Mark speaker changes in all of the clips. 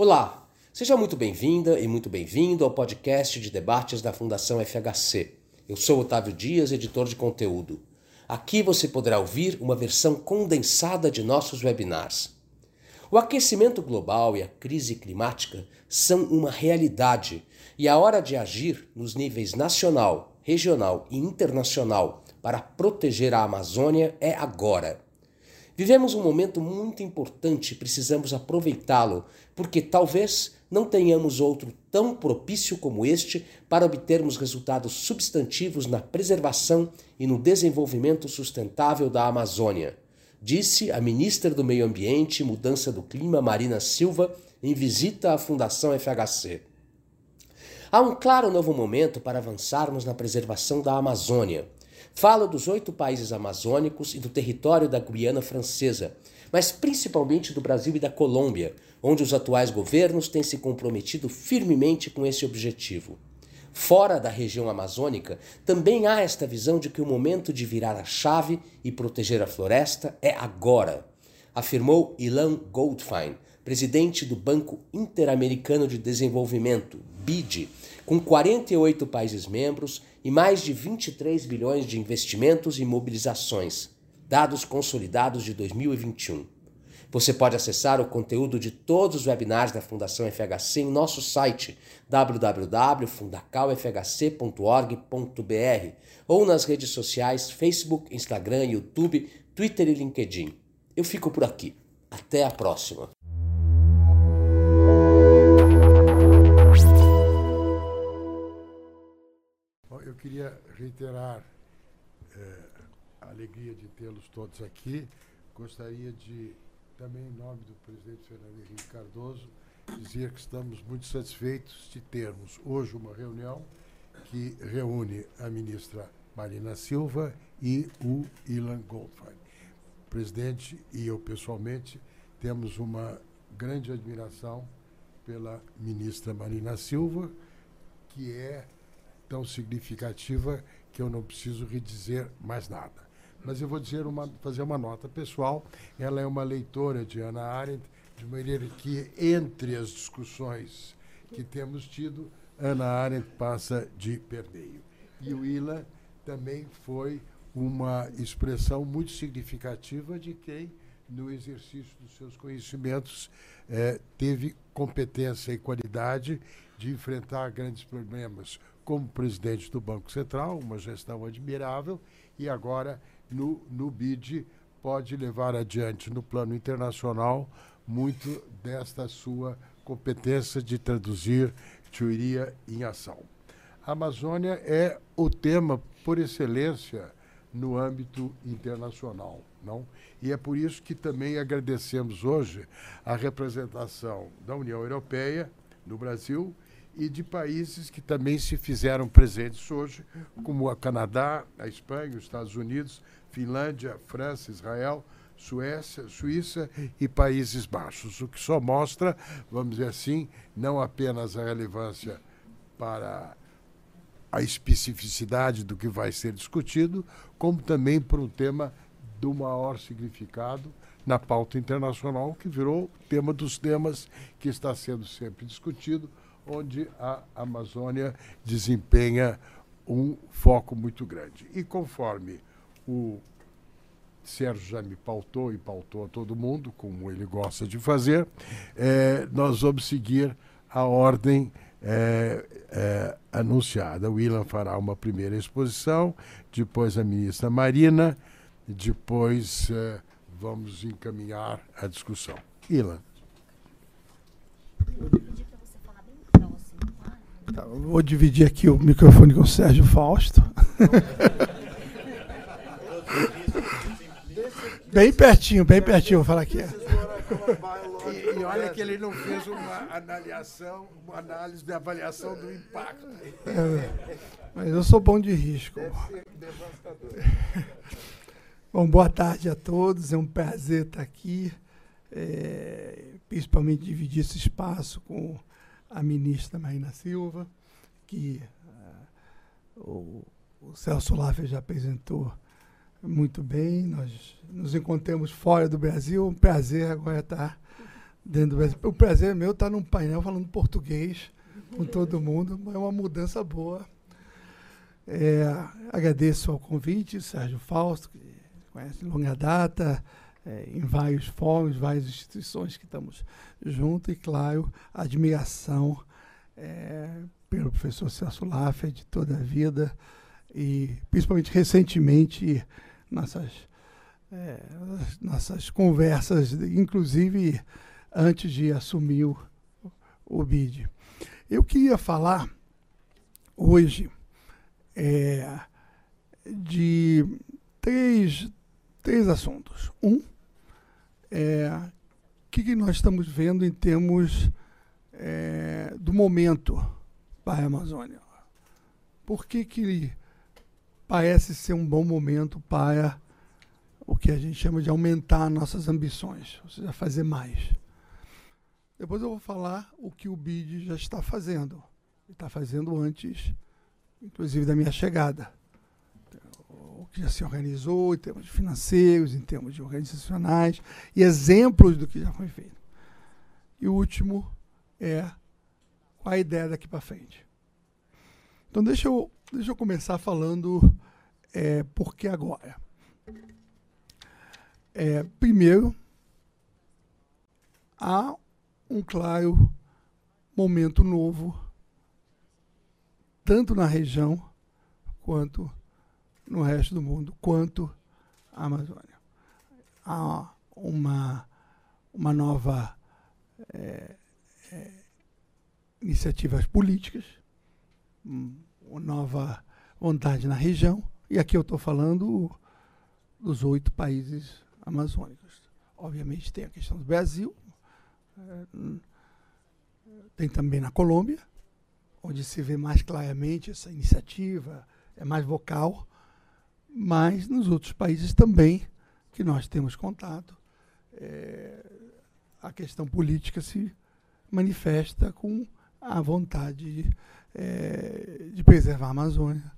Speaker 1: Olá, seja muito bem-vinda e muito bem-vindo ao podcast de debates da Fundação FHC. Eu sou Otávio Dias, editor de conteúdo. Aqui você poderá ouvir uma versão condensada de nossos webinars. O aquecimento global e a crise climática são uma realidade e a hora de agir nos níveis nacional, regional e internacional para proteger a Amazônia é agora. Vivemos um momento muito importante precisamos aproveitá-lo, porque talvez não tenhamos outro tão propício como este para obtermos resultados substantivos na preservação e no desenvolvimento sustentável da Amazônia, disse a ministra do Meio Ambiente e Mudança do Clima, Marina Silva, em visita à Fundação FHC. Há um claro novo momento para avançarmos na preservação da Amazônia. Falo dos oito países amazônicos e do território da Guiana Francesa, mas principalmente do Brasil e da Colômbia, onde os atuais governos têm se comprometido firmemente com esse objetivo. Fora da região amazônica, também há esta visão de que o momento de virar a chave e proteger a floresta é agora, afirmou Ilan Goldfein, presidente do Banco Interamericano de Desenvolvimento, BID, com 48 países membros e mais de 23 bilhões de investimentos e mobilizações, dados consolidados de 2021. Você pode acessar o conteúdo de todos os webinars da Fundação FHC em nosso site www.fundacalfhc.org.br ou nas redes sociais Facebook, Instagram, YouTube, Twitter e LinkedIn. Eu fico por aqui. Até a próxima!
Speaker 2: Queria reiterar é, a alegria de tê-los todos aqui. Gostaria de, também em nome do presidente Fernando Henrique Cardoso, dizer que estamos muito satisfeitos de termos hoje uma reunião que reúne a ministra Marina Silva e o Ilan Goldfein. O presidente e eu pessoalmente temos uma grande admiração pela ministra Marina Silva, que é tão significativa que eu não preciso redizer mais nada. Mas eu vou dizer uma, fazer uma nota pessoal. Ela é uma leitora de Ana Arendt, de maneira que, entre as discussões que temos tido, Ana Arendt passa de permeio. E o Ila também foi uma expressão muito significativa de quem, no exercício dos seus conhecimentos, eh, teve competência e qualidade de enfrentar grandes problemas como presidente do Banco Central, uma gestão admirável, e agora no, no BID pode levar adiante no plano internacional muito desta sua competência de traduzir teoria em ação. A Amazônia é o tema por excelência no âmbito internacional, não? E é por isso que também agradecemos hoje a representação da União Europeia no Brasil e de países que também se fizeram presentes hoje, como o Canadá, a Espanha, os Estados Unidos, Finlândia, França, Israel, Suécia, Suíça e Países Baixos, o que só mostra, vamos dizer assim, não apenas a relevância para a especificidade do que vai ser discutido, como também para um tema do maior significado na pauta internacional, que virou tema dos temas que está sendo sempre discutido, onde a Amazônia desempenha um foco muito grande. E conforme o Sérgio já me pautou e pautou a todo mundo, como ele gosta de fazer, é, nós vamos seguir a ordem é, é, anunciada. O Willan fará uma primeira exposição, depois a ministra Marina, depois vamos encaminhar a discussão. Ilan.
Speaker 3: Tá, vou dividir aqui o microfone com o Sérgio Fausto. bem pertinho, bem pertinho, vou falar aqui.
Speaker 2: E, e, olha que ele não fez uma avaliação, uma análise de avaliação do impacto. É,
Speaker 3: mas eu sou bom de risco. Bom, boa tarde a todos. É um prazer estar aqui, é, principalmente dividir esse espaço com a ministra Marina Silva, que uh, o, o, Celso Laffer já apresentou muito bem. Nós nos encontramos fora do Brasil. Um prazer agora estar dentro do Brasil. O prazer meu estar num painel falando português com todo mundo, é uma mudança boa. É, agradeço ao convite, Sérgio Fausto, que conhece longa data, é, em vários fóruns, várias instituições que estamos juntos, e, claro, admiração é, pelo professor Celso Laffer de toda a vida, e principalmente recentemente, nossas, é, nossas conversas, inclusive antes de assumir o, o BID. Eu queria falar hoje é, de três, três assuntos. Um é que, que nós estamos vendo em termos é, do momento para a Amazônia. Por que, que parece ser um bom momento para o que a gente chama de aumentar nossas ambições, ou seja, fazer mais? Depois eu vou falar o que o BID já está fazendo. Está fazendo antes, inclusive, da minha chegada. Que já se organizou em termos financeiros, em termos de organizacionais, e exemplos do que já foi feito. E o último é a ideia daqui para frente. Então deixa eu, deixa eu começar falando é, por que agora. É, primeiro, há um claro momento novo, tanto na região quanto no resto do mundo, quanto a Amazônia. Há uma, uma nova é, é, iniciativas políticas, uma nova vontade na região, e aqui eu estou falando dos oito países amazônicos. Obviamente tem a questão do Brasil, tem também na Colômbia, onde se vê mais claramente essa iniciativa, é mais vocal, mas nos outros países também que nós temos contato, é, a questão política se manifesta com a vontade de, é, de preservar a Amazônia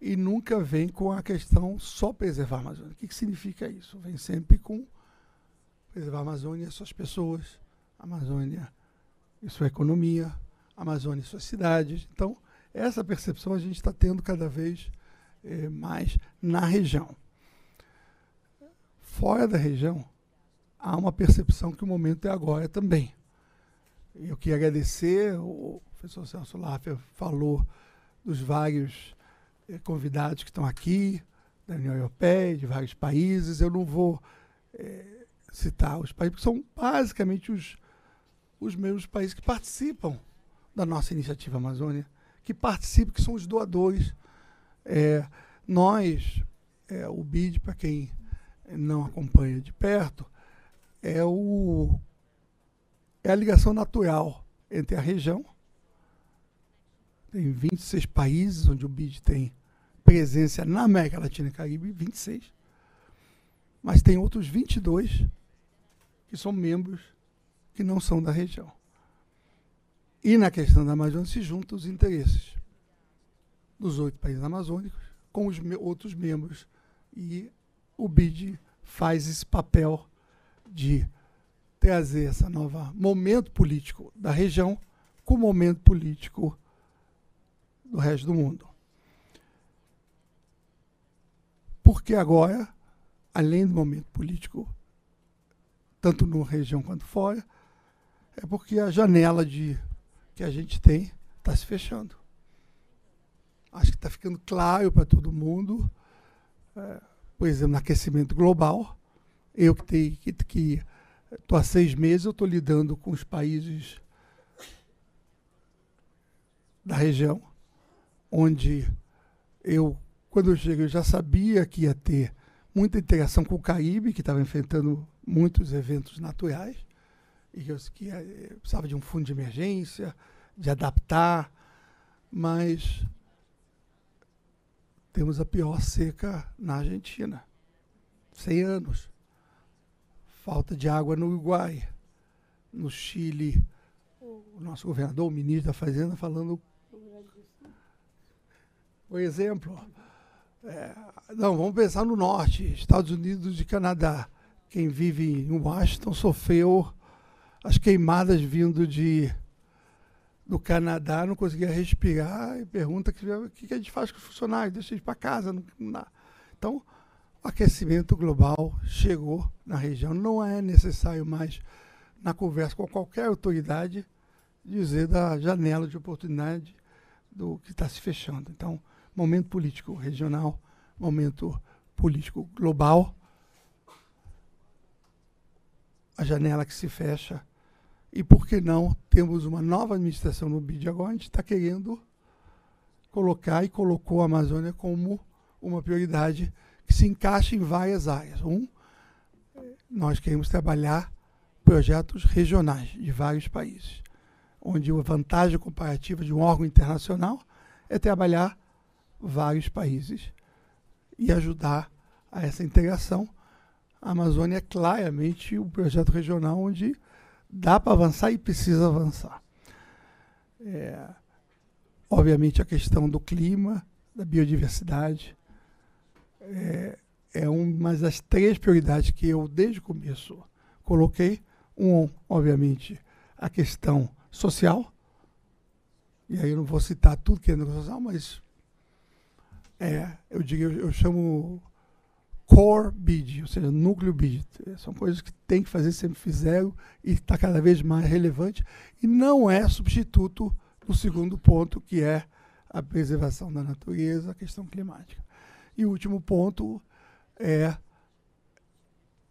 Speaker 3: e nunca vem com a questão só preservar a Amazônia. O que, que significa isso? Vem sempre com preservar a Amazônia suas pessoas, Amazônia e sua economia, Amazônia e suas cidades. Então, essa percepção a gente está tendo cada vez eh, mais na região. Fora da região, há uma percepção que o momento é agora também. Eu queria agradecer, o professor Celso Laffer falou dos vários eh, convidados que estão aqui, da União Europeia, de vários países. Eu não vou eh, citar os países, porque são basicamente os os mesmos países que participam da nossa iniciativa Amazônia, que participam, que são os doadores. É, nós, é, o BID, para quem não acompanha de perto, é, o, é a ligação natural entre a região. Tem 26 países onde o BID tem presença na América Latina e Caribe, 26. Mas tem outros 22 que são membros que não são da região. E na questão da Amazônia se juntam os interesses dos oito países amazônicos com os me outros membros. E o BID faz esse papel de trazer esse novo momento político da região com o momento político do resto do mundo. Porque agora, além do momento político, tanto na região quanto fora, é porque a janela de que a gente tem está se fechando. Acho que está ficando claro para todo mundo, é, por exemplo, no aquecimento global. Eu que tenho que, que há seis meses, eu estou lidando com os países da região, onde eu, quando eu cheguei, eu já sabia que ia ter muita interação com o Caribe, que estava enfrentando muitos eventos naturais e que, eu, que eh, precisava de um fundo de emergência, de adaptar, mas temos a pior seca na Argentina. 100 anos. Falta de água no Uruguai. No Chile, o nosso governador, o ministro da Fazenda, falando. Por exemplo, é, não, vamos pensar no norte, Estados Unidos e Canadá. Quem vive em Washington sofreu as queimadas vindo de do Canadá, não conseguia respirar e pergunta que, o que a gente faz com os funcionários, deixa eles para casa. Não, não então, o aquecimento global chegou na região. Não é necessário mais, na conversa com qualquer autoridade, dizer da janela de oportunidade do que está se fechando. Então, momento político regional, momento político global, a janela que se fecha e por que não temos uma nova administração no BID agora? A gente está querendo colocar e colocou a Amazônia como uma prioridade que se encaixa em várias áreas. Um, nós queremos trabalhar projetos regionais de vários países, onde a vantagem comparativa de um órgão internacional é trabalhar vários países e ajudar a essa integração. A Amazônia é claramente um projeto regional onde dá para avançar e precisa avançar. É, obviamente, a questão do clima, da biodiversidade, é, é uma das três prioridades que eu, desde o começo, coloquei. Um, obviamente, a questão social. E aí eu não vou citar tudo que é social, mas é, eu digo, eu, eu chamo core bid, ou seja, núcleo bid. São coisas que tem que fazer, sempre fizeram e está cada vez mais relevante. E não é substituto do segundo ponto, que é a preservação da natureza, a questão climática. E o último ponto é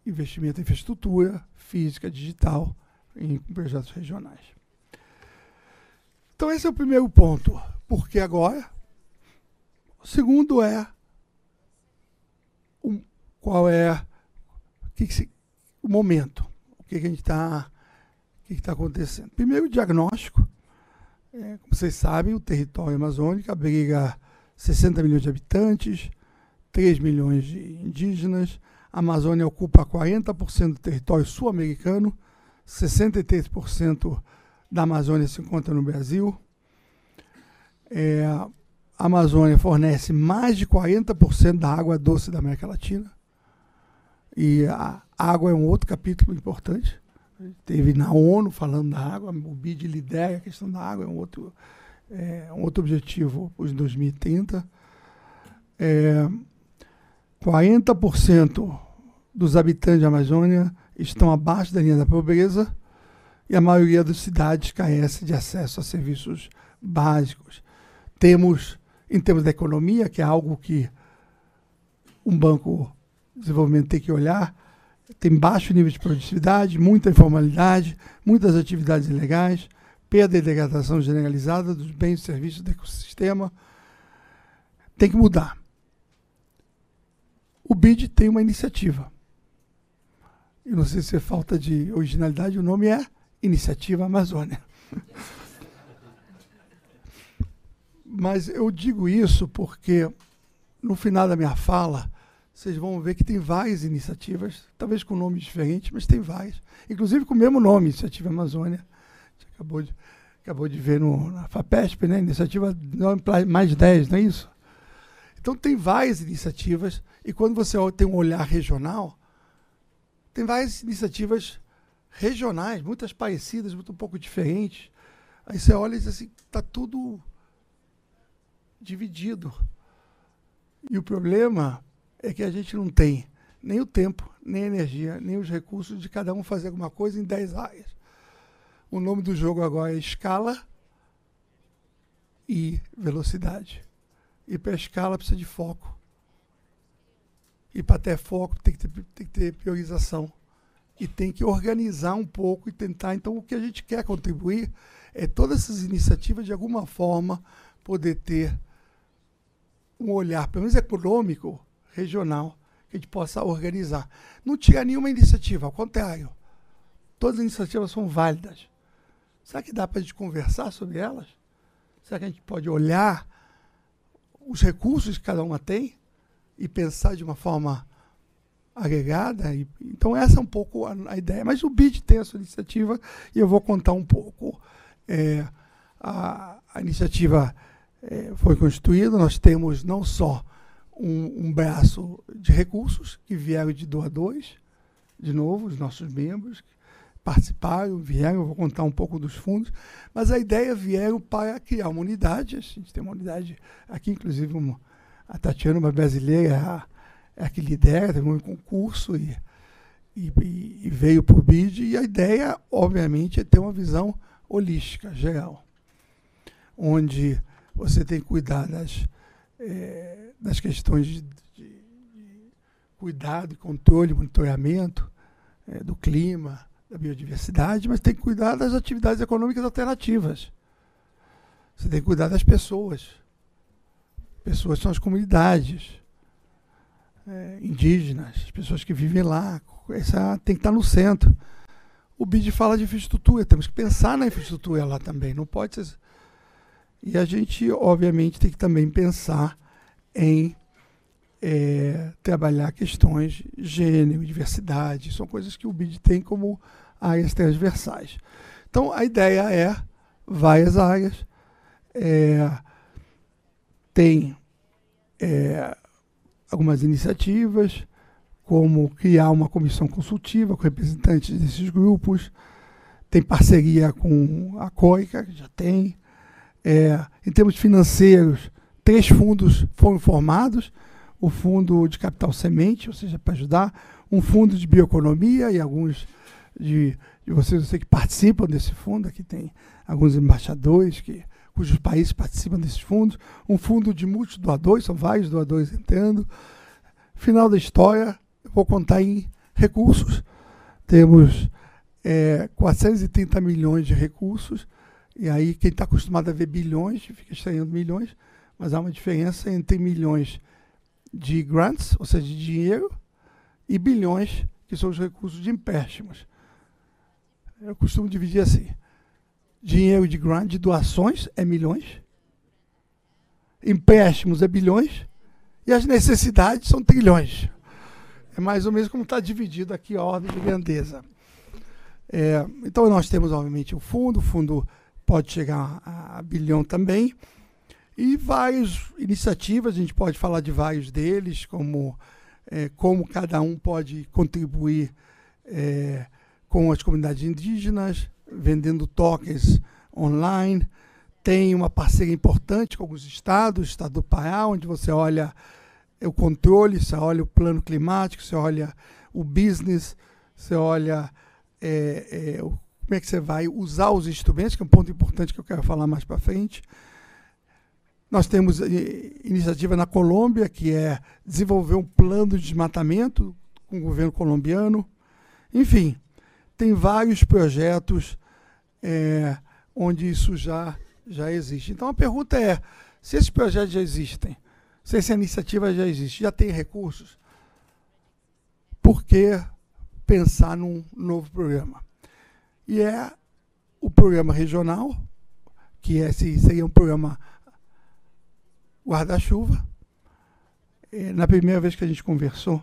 Speaker 3: investimento em infraestrutura física, digital, em projetos regionais. Então, esse é o primeiro ponto. Porque agora? O segundo é qual é que que se, o momento, o que, que a gente está, que está acontecendo. Primeiro, o diagnóstico. É, como vocês sabem, o território amazônico abriga 60 milhões de habitantes, 3 milhões de indígenas. A Amazônia ocupa 40% do território sul-americano, 63% da Amazônia se encontra no Brasil. É, a Amazônia fornece mais de 40% da água doce da América Latina. E a água é um outro capítulo importante. Teve na ONU falando da água, o BID lidera a questão da água, é um outro, é, um outro objetivo os 2030. É, 40% dos habitantes da Amazônia estão abaixo da linha da pobreza e a maioria das cidades carece de acesso a serviços básicos. Temos, em termos da economia, que é algo que um banco desenvolvimento tem que olhar, tem baixo nível de produtividade, muita informalidade, muitas atividades ilegais, perda e degradação generalizada dos bens e serviços do ecossistema. Tem que mudar. O BID tem uma iniciativa. Eu não sei se é falta de originalidade, o nome é Iniciativa Amazônia. Mas eu digo isso porque, no final da minha fala, vocês vão ver que tem várias iniciativas, talvez com nomes diferentes, mas tem várias. Inclusive com o mesmo nome, Iniciativa Amazônia. A gente acabou de, acabou de ver no, na FAPESP, né? Iniciativa mais 10, não é isso? Então tem várias iniciativas, e quando você tem um olhar regional, tem várias iniciativas regionais, muitas parecidas, muito um pouco diferentes. Aí você olha e diz assim, está tudo dividido. E o problema é que a gente não tem nem o tempo, nem a energia, nem os recursos de cada um fazer alguma coisa em 10 áreas. O nome do jogo agora é escala e velocidade. E para escala precisa de foco. E para ter foco tem que ter, tem que ter priorização. E tem que organizar um pouco e tentar. Então, o que a gente quer contribuir é todas essas iniciativas, de alguma forma, poder ter um olhar, pelo menos econômico, regional que a gente possa organizar. Não tira nenhuma iniciativa, ao contrário. Todas as iniciativas são válidas. Será que dá para a gente conversar sobre elas? Será que a gente pode olhar os recursos que cada uma tem e pensar de uma forma agregada? Então, essa é um pouco a, a, ideia. Mas o BID tem a sua iniciativa e eu vou contar um pouco. É, a, a, iniciativa é, foi constituída, nós temos não só um, um braço de recursos que vieram de doadores, de novo, os nossos membros. participaram, vieram, vou contar um pouco dos fundos, mas a ideia vieram para criar uma unidade, a gente tem uma unidade aqui, inclusive uma, a Tatiana, uma brasileira, é a, é a que lidera, tem um concurso e, e, e veio para o BID, e a ideia, obviamente, é ter uma visão holística, geral, onde você tem que cuidar das, é, das questões de, de, de cuidado, controle, monitoramento é, do clima, da biodiversidade, mas tem que cuidar das atividades econômicas alternativas. Você tem que cuidar das pessoas. Pessoas são as comunidades é, indígenas, as pessoas que vivem lá. Essa tem que estar no centro. O BID fala de infraestrutura, temos que pensar na infraestrutura lá também, não pode ser. E a gente, obviamente, tem que também pensar em é, trabalhar questões gênero, diversidade, são coisas que o BID tem como áreas transversais. Então, a ideia é várias áreas, é, tem é, algumas iniciativas, como criar uma comissão consultiva com representantes desses grupos, tem parceria com a COICA, que já tem. É, em termos financeiros, três fundos foram formados, o fundo de capital semente, ou seja, para ajudar, um fundo de bioeconomia e alguns de, de vocês, eu sei que participam desse fundo, aqui tem alguns embaixadores que, cujos países participam desses fundos, um fundo de multidoadores, são vários doadores entrando. Final da história, eu vou contar em recursos. Temos é, 430 milhões de recursos, e aí quem está acostumado a ver bilhões fica estranhando milhões, mas há uma diferença entre milhões de grants, ou seja, de dinheiro, e bilhões, que são os recursos de empréstimos. Eu costumo dividir assim: dinheiro de grant, de doações, é milhões, empréstimos é bilhões, e as necessidades são trilhões. É mais ou menos como está dividido aqui a ordem de grandeza. É, então, nós temos, obviamente, o fundo, o fundo pode chegar a, a bilhão também. E várias iniciativas, a gente pode falar de vários deles, como é, como cada um pode contribuir é, com as comunidades indígenas, vendendo tokens online. Tem uma parceria importante com alguns estados, o estado do Pará, onde você olha o controle, você olha o plano climático, você olha o business, você olha é, é, como é que você vai usar os instrumentos, que é um ponto importante que eu quero falar mais para frente. Nós temos eh, iniciativa na Colômbia, que é desenvolver um plano de desmatamento com o governo colombiano. Enfim, tem vários projetos é, onde isso já, já existe. Então a pergunta é: se esses projetos já existem, se essa iniciativa já existe, já tem recursos, por que pensar num novo programa? E é o programa regional, que é, seria um programa guarda-chuva. Na primeira vez que a gente conversou,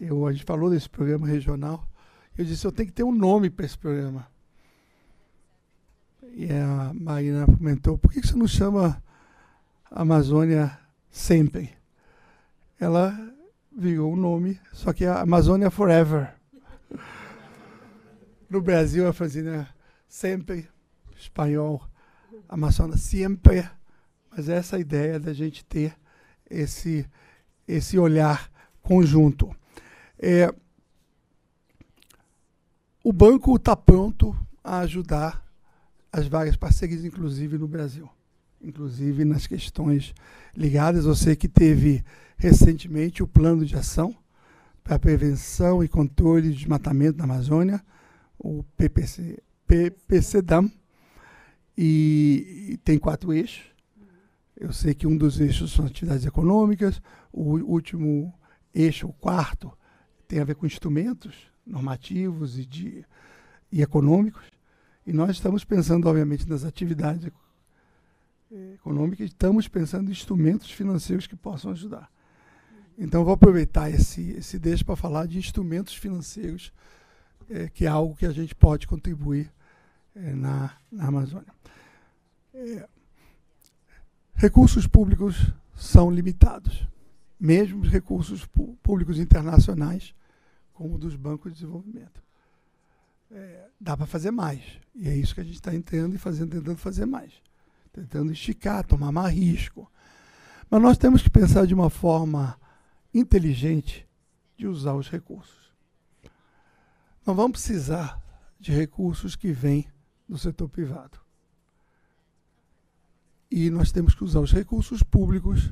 Speaker 3: eu, a gente falou desse programa regional, eu disse, eu tenho que ter um nome para esse programa. E a Marina comentou, por que você não chama Amazônia Sempre? Ela virou o nome, só que é Amazônia Forever. No Brasil, a fazenda sempre, espanhol, Amazônia sempre mas essa é ideia da gente ter esse, esse olhar conjunto. É, o banco está pronto a ajudar as várias parcerias, inclusive no Brasil, inclusive nas questões ligadas. Você que teve recentemente o plano de ação para prevenção e controle de desmatamento na Amazônia, o PPC, PPCDAM, e, e tem quatro eixos. Eu sei que um dos eixos são atividades econômicas, o último eixo, o quarto, tem a ver com instrumentos normativos e, de, e econômicos. E nós estamos pensando, obviamente, nas atividades econômicas, estamos pensando em instrumentos financeiros que possam ajudar. Então, vou aproveitar esse, esse deixo para falar de instrumentos financeiros, é, que é algo que a gente pode contribuir é, na, na Amazônia. É, Recursos públicos são limitados, mesmo os recursos públicos internacionais, como dos bancos de desenvolvimento. é, dá para fazer mais. E é isso que a gente está entendendo e fazendo, tentando fazer mais. Tentando esticar, tomar mais risco. Mas nós temos que pensar de uma forma inteligente de usar os recursos. Não vamos precisar de recursos que vêm do setor privado. E nós temos que usar os recursos públicos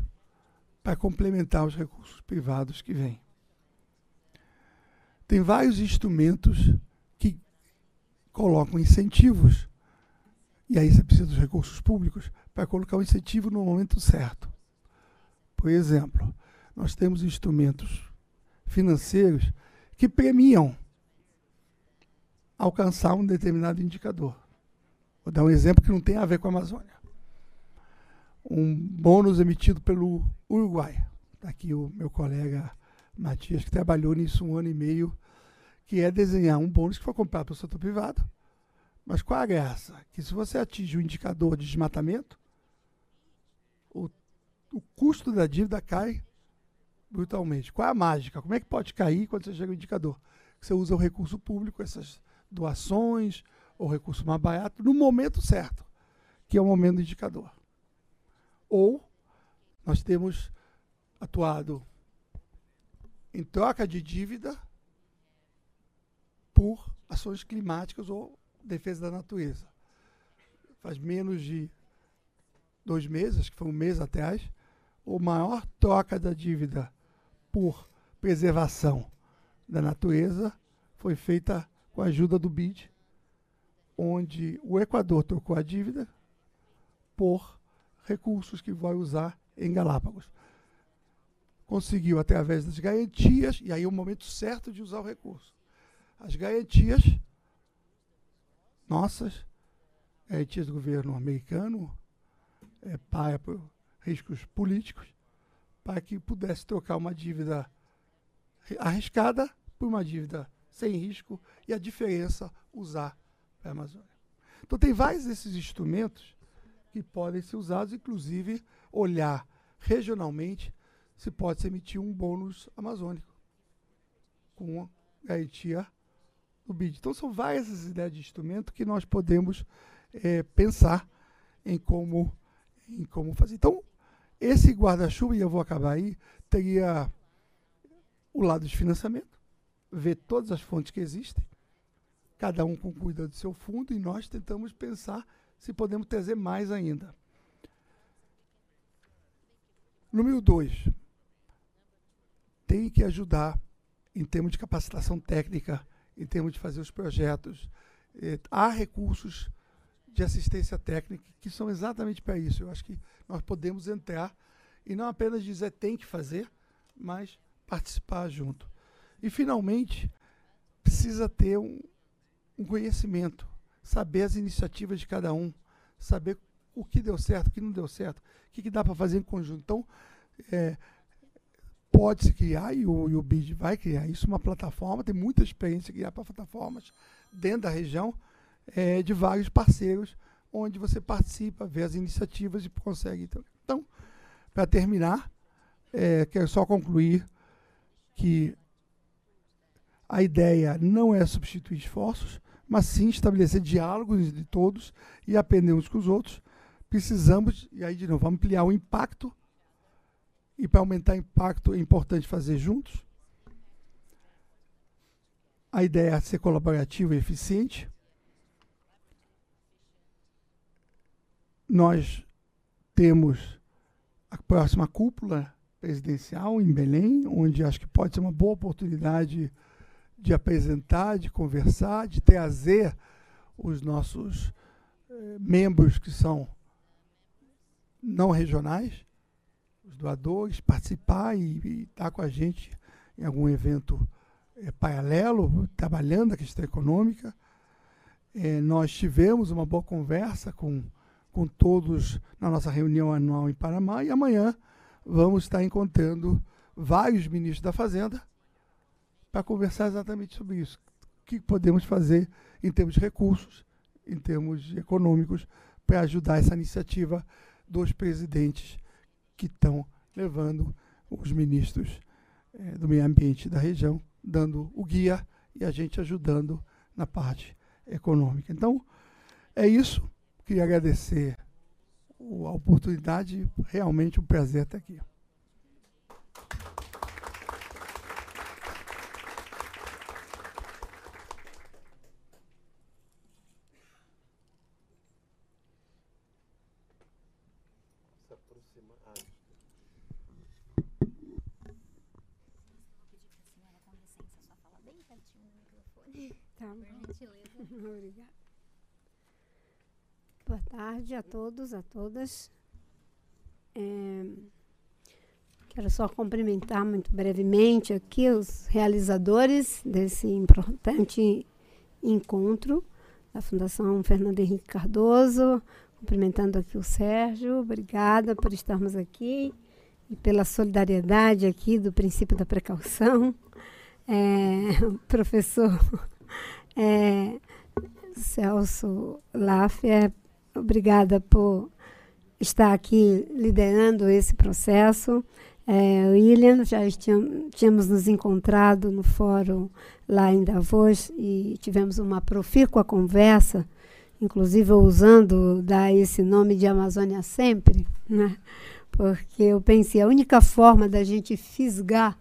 Speaker 3: para complementar os recursos privados que vêm. Tem vários instrumentos que colocam incentivos, e aí você precisa dos recursos públicos para colocar o incentivo no momento certo. Por exemplo, nós temos instrumentos financeiros que premiam alcançar um determinado indicador. Vou dar um exemplo que não tem a ver com a Amazônia. Um bônus emitido pelo Uruguai. Está aqui o meu colega Matias, que trabalhou nisso um ano e meio, que é desenhar um bônus que foi comprado pelo setor privado. Mas qual a graça? Que se você atinge o indicador de desmatamento, o, o custo da dívida cai brutalmente. Qual é a mágica? Como é que pode cair quando você chega ao indicador? Você usa o recurso público, essas doações, ou recurso mais barato, no momento certo, que é o momento do indicador. Ou nós temos atuado em troca de dívida por ações climáticas ou defesa da natureza. Faz menos de dois meses, que foi um mês atrás, o maior troca da dívida por preservação da natureza foi feita com a ajuda do BID, onde o Equador trocou a dívida por recursos que vai usar em Galápagos. Conseguiu, através das garantias, e aí é o momento certo de usar o recurso. As garantias nossas, garantias do governo americano, é, para riscos políticos, para que pudesse trocar uma dívida arriscada por uma dívida sem risco e a diferença usar para a Amazônia. Então tem vários desses instrumentos que podem ser usados, inclusive olhar regionalmente se pode se emitir um bônus amazônico com garantia do BID. Então são várias as ideias de instrumento que nós podemos é, pensar em como, em como fazer. Então, esse guarda-chuva, e eu vou acabar aí, teria o lado de financiamento, ver todas as fontes que existem, cada um com cuida do seu fundo, e nós tentamos pensar se podemos trazer mais ainda. Número dois, tem que ajudar em termos de capacitação técnica, em termos de fazer os projetos. Eh, há recursos de assistência técnica que são exatamente para isso. Eu acho que nós podemos entrar e não apenas dizer tem que fazer, mas participar junto. E, finalmente, precisa ter um, um conhecimento, saber as iniciativas de cada um, saber o que deu certo, o que não deu certo, o que, que dá para fazer em conjunto. Então, é, pode-se criar, e o, e o BID vai criar isso, uma plataforma, tem muita experiência criar plataformas dentro da região, é, de vários parceiros, onde você participa, vê as iniciativas e consegue. Então, então para terminar, é, quero só concluir que a ideia não é substituir esforços, mas sim estabelecer diálogos de todos e aprender uns com os outros. Precisamos, e aí de novo, ampliar o impacto, e para aumentar o impacto é importante fazer juntos. A ideia é ser colaborativo e eficiente. Nós temos a próxima cúpula presidencial em Belém, onde acho que pode ser uma boa oportunidade de apresentar, de conversar, de trazer os nossos eh, membros que são não regionais, os doadores, participar e estar com a gente em algum evento eh, paralelo, trabalhando a questão econômica. Eh, nós tivemos uma boa conversa com, com todos na nossa reunião anual em Panamá e amanhã vamos estar encontrando vários ministros da Fazenda para conversar exatamente sobre isso. O que podemos fazer em termos de recursos, em termos econômicos, para ajudar essa iniciativa dos presidentes que estão levando os ministros eh, do meio ambiente da região, dando o guia e a gente ajudando na parte econômica. Então, é isso. Queria agradecer a oportunidade, realmente um prazer estar aqui.
Speaker 4: Obrigada. Boa tarde a todos, a todas. É, quero só cumprimentar muito brevemente aqui os realizadores desse importante encontro da Fundação Fernando Henrique Cardoso, cumprimentando aqui o Sérgio, obrigada por estarmos aqui e pela solidariedade aqui do princípio da precaução. É, professor é, Celso Laffer, obrigada por estar aqui liderando esse processo. É, William, já tínhamos nos encontrado no fórum lá em Davos e tivemos uma profícua conversa, inclusive usando dar esse nome de Amazônia sempre, né? porque eu pensei, a única forma da gente fisgar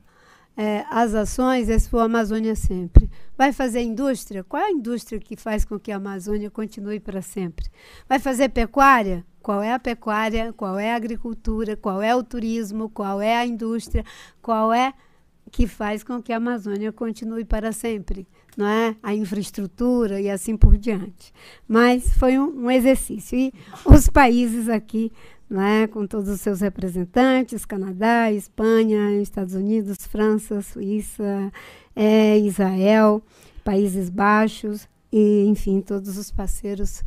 Speaker 4: é, as ações é sua Amazônia sempre. Vai fazer indústria? Qual é a indústria que faz com que a Amazônia continue para sempre? Vai fazer pecuária? Qual é a pecuária? Qual é a agricultura? Qual é o turismo? Qual é a indústria? Qual é que faz com que a Amazônia continue para sempre? Não é? A infraestrutura e assim por diante. Mas foi um, um exercício. E os países aqui né, com todos os seus representantes, Canadá, Espanha, Estados Unidos, França, Suíça, é, Israel, Países Baixos e, enfim, todos os parceiros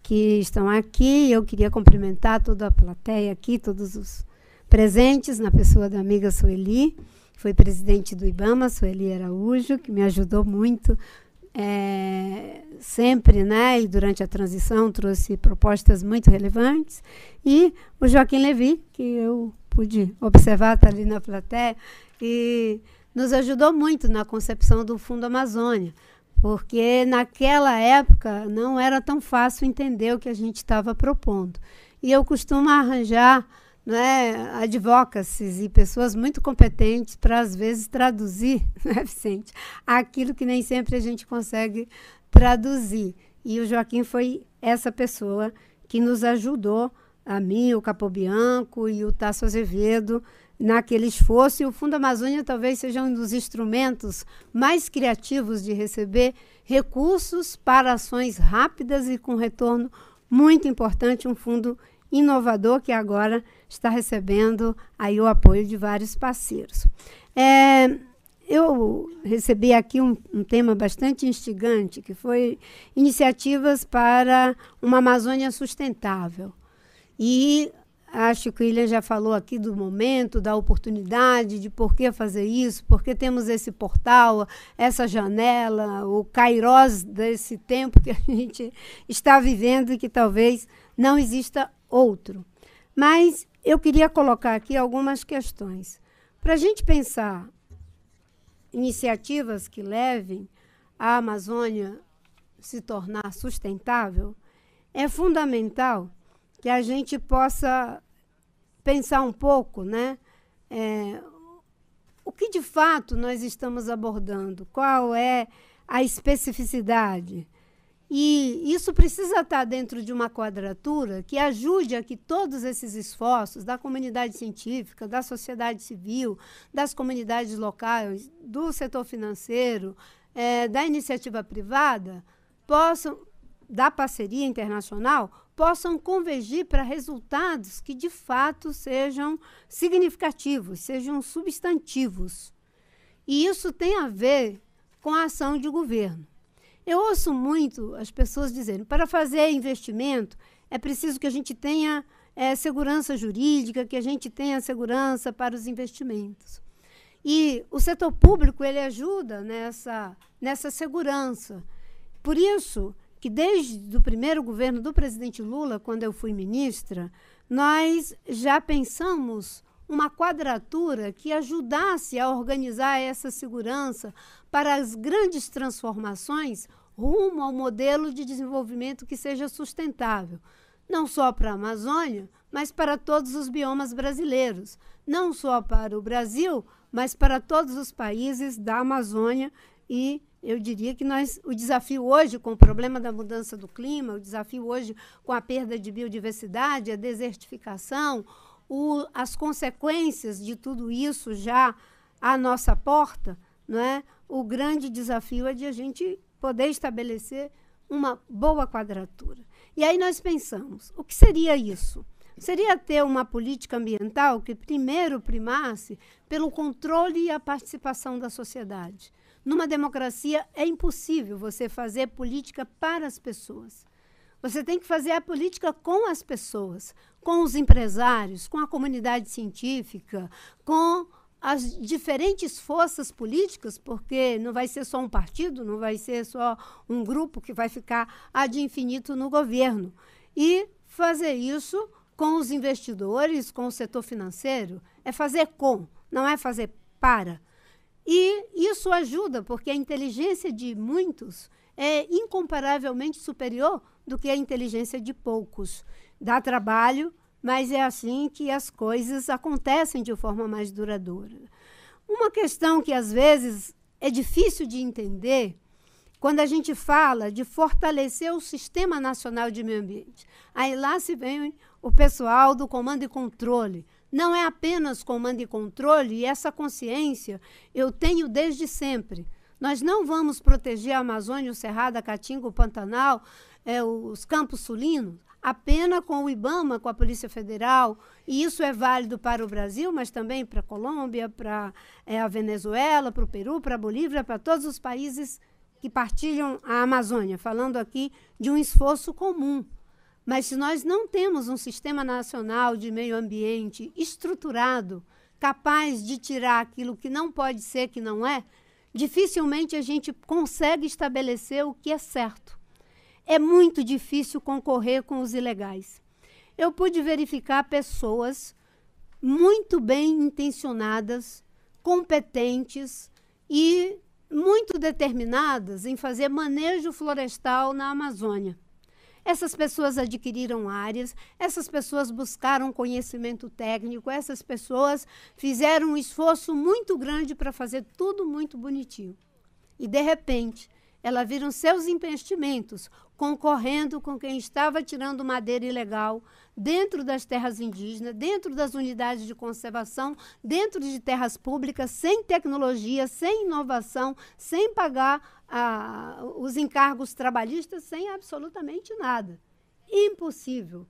Speaker 4: que estão aqui. Eu queria cumprimentar toda a plateia aqui, todos os presentes, na pessoa da amiga Sueli, que foi presidente do IBAMA, Sueli Araújo, que me ajudou muito é, sempre, né, e durante a transição trouxe propostas muito relevantes, e o Joaquim Levi, que eu pude observar, está ali na plateia, e nos ajudou muito na concepção do Fundo Amazônia, porque naquela época não era tão fácil entender o que a gente estava propondo. E eu costumo arranjar né, advocacies e pessoas muito competentes para, às vezes, traduzir, né, Vicente, aquilo que nem sempre a gente consegue traduzir. E o Joaquim foi essa pessoa que nos ajudou, a mim, o Capobianco e o Tasso Azevedo, naquele esforço. E o Fundo Amazônia talvez seja um dos instrumentos mais criativos de receber recursos para ações rápidas e com retorno muito importante, um fundo inovador que agora está recebendo aí o apoio de vários parceiros. É, eu recebi aqui um, um, tema bastante instigante, que foi iniciativas para uma Amazônia sustentável. E acho que o William já falou aqui do momento, da oportunidade, de por que fazer isso, porque temos esse portal, essa janela, o kairós desse tempo que a gente está vivendo e que talvez não exista outro. Mas eu queria colocar aqui algumas questões. Para a gente pensar iniciativas que levem a Amazônia se tornar sustentável, é fundamental que a gente possa pensar um pouco, né? É, o que de fato nós estamos abordando? Qual é a especificidade? E isso precisa estar dentro de uma quadratura que ajude a que todos esses esforços da comunidade científica, da sociedade civil, das comunidades locais, do setor financeiro, é, da iniciativa privada, possam, da parceria internacional, possam convergir para resultados que de fato sejam significativos, sejam substantivos. E isso tem a ver com a ação de governo. Eu ouço muito as pessoas dizendo: para fazer investimento é preciso que a gente tenha é, segurança jurídica, que a gente tenha segurança para os investimentos. E o setor público ele ajuda nessa, nessa segurança. Por isso que desde o primeiro governo do presidente Lula, quando eu fui ministra, nós já pensamos uma quadratura que ajudasse a organizar essa segurança para as grandes transformações rumo ao modelo de desenvolvimento que seja sustentável, não só para a Amazônia, mas para todos os biomas brasileiros, não só para o Brasil, mas para todos os países da Amazônia. E eu diria que nós, o desafio hoje com o problema da mudança do clima, o desafio hoje com a perda de biodiversidade, a desertificação, o, as consequências de tudo isso já à nossa porta, não é? O grande desafio é de a gente poder estabelecer uma boa quadratura. E aí nós pensamos, o que seria isso? Seria ter uma política ambiental que primeiro primasse pelo controle e a participação da sociedade. Numa democracia é impossível você fazer política para as pessoas. Você tem que fazer a política com as pessoas, com os empresários, com a comunidade científica, com as diferentes forças políticas, porque não vai ser só um partido, não vai ser só um grupo que vai ficar ad infinito no governo. E fazer isso com os investidores, com o setor financeiro, é fazer com, não é fazer para. E isso ajuda, porque a inteligência de muitos é incomparavelmente superior do que a inteligência de poucos. Dá trabalho, mas é assim que as coisas acontecem de forma mais duradoura. Uma questão que às vezes é difícil de entender quando a gente fala de fortalecer o Sistema Nacional de Meio Ambiente. Aí lá se vem o pessoal do comando e controle, não é apenas comando e controle, e essa consciência eu tenho desde sempre. Nós não vamos proteger a Amazônia, o Cerrado, a Caatinga, o Pantanal, é, os Campos Sulinos, apenas com o IBAMA, com a Polícia Federal, e isso é válido para o Brasil, mas também para a Colômbia, para é, a Venezuela, para o Peru, para a Bolívia, para todos os países que partilham a Amazônia, falando aqui de um esforço comum. Mas se nós não temos um sistema nacional de meio ambiente estruturado, capaz de tirar aquilo que não pode ser, que não é, dificilmente a gente consegue estabelecer o que é certo. É muito difícil concorrer com os ilegais. Eu pude verificar pessoas muito bem intencionadas, competentes e muito determinadas em fazer manejo florestal na Amazônia. Essas pessoas adquiriram áreas, essas pessoas buscaram conhecimento técnico, essas pessoas fizeram um esforço muito grande para fazer tudo muito bonitinho. E, de repente, elas viram seus investimentos concorrendo com quem estava tirando madeira ilegal dentro das terras indígenas, dentro das unidades de conservação, dentro de terras públicas, sem tecnologia, sem inovação, sem pagar ah, os encargos trabalhistas, sem absolutamente nada. Impossível.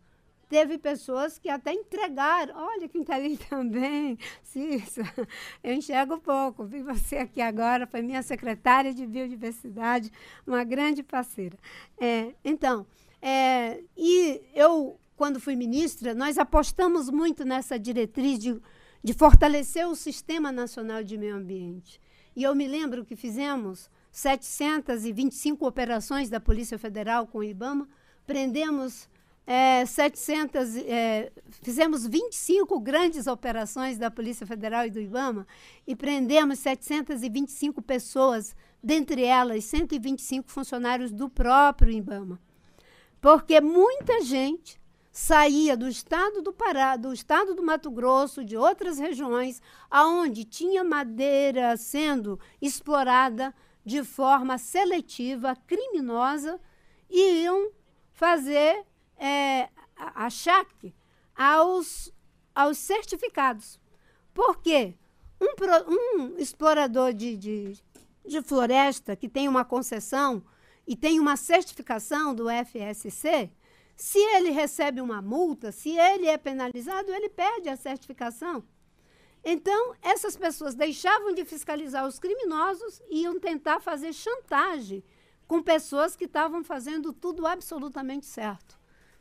Speaker 4: Teve pessoas que até entregaram. Olha quem está ali também, Cícero. Eu enxergo pouco. Vi você aqui agora, foi minha secretária de biodiversidade, uma grande parceira. É, então, é, e eu, quando fui ministra, nós apostamos muito nessa diretriz de, de fortalecer o Sistema Nacional de Meio Ambiente. E eu me lembro que fizemos 725 operações da Polícia Federal com o IBAMA, prendemos é, 700, é, fizemos 25 grandes operações da Polícia Federal e do IBAMA e prendemos 725 pessoas, dentre elas 125 funcionários do próprio IBAMA. Porque muita gente saía do estado do Pará, do estado do Mato Grosso, de outras regiões, aonde tinha madeira sendo explorada de forma seletiva, criminosa, e iam fazer é, achaque aos, aos certificados. Por quê? Um, um explorador de, de, de floresta que tem uma concessão e tem uma certificação do FSC, se ele recebe uma multa, se ele é penalizado, ele perde a certificação. Então, essas pessoas deixavam de fiscalizar os criminosos e iam tentar fazer chantagem com pessoas que estavam fazendo tudo absolutamente certo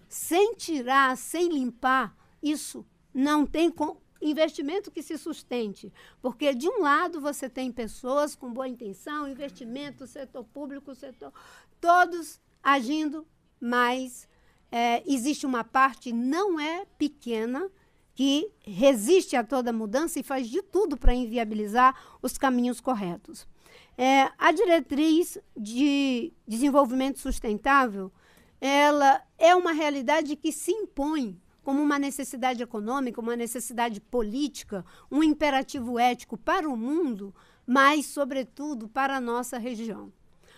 Speaker 4: sem tirar, sem limpar, isso não tem investimento que se sustente. Porque, de um lado, você tem pessoas com boa intenção, investimento, setor público, setor. todos agindo, mas é, existe uma parte, não é pequena, que resiste a toda mudança e faz de tudo para inviabilizar os caminhos corretos. É, a diretriz de desenvolvimento sustentável, ela é uma realidade que se impõe como uma necessidade econômica, uma necessidade política, um imperativo ético para o mundo, mas, sobretudo, para a nossa região.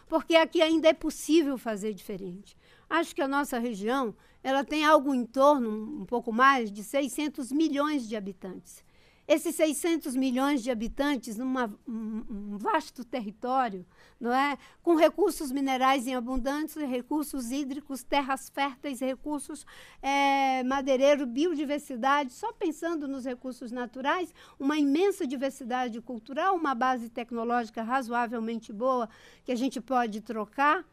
Speaker 4: Porque aqui ainda é possível fazer diferente. Acho que a nossa região ela tem algo em torno, um pouco mais, de 600 milhões de habitantes. Esses 600 milhões de habitantes, num um vasto território, não é? com recursos minerais em abundância, recursos hídricos, terras férteis, recursos é, madeireiro, biodiversidade, só pensando nos recursos naturais, uma imensa diversidade cultural, uma base tecnológica razoavelmente boa que a gente pode trocar,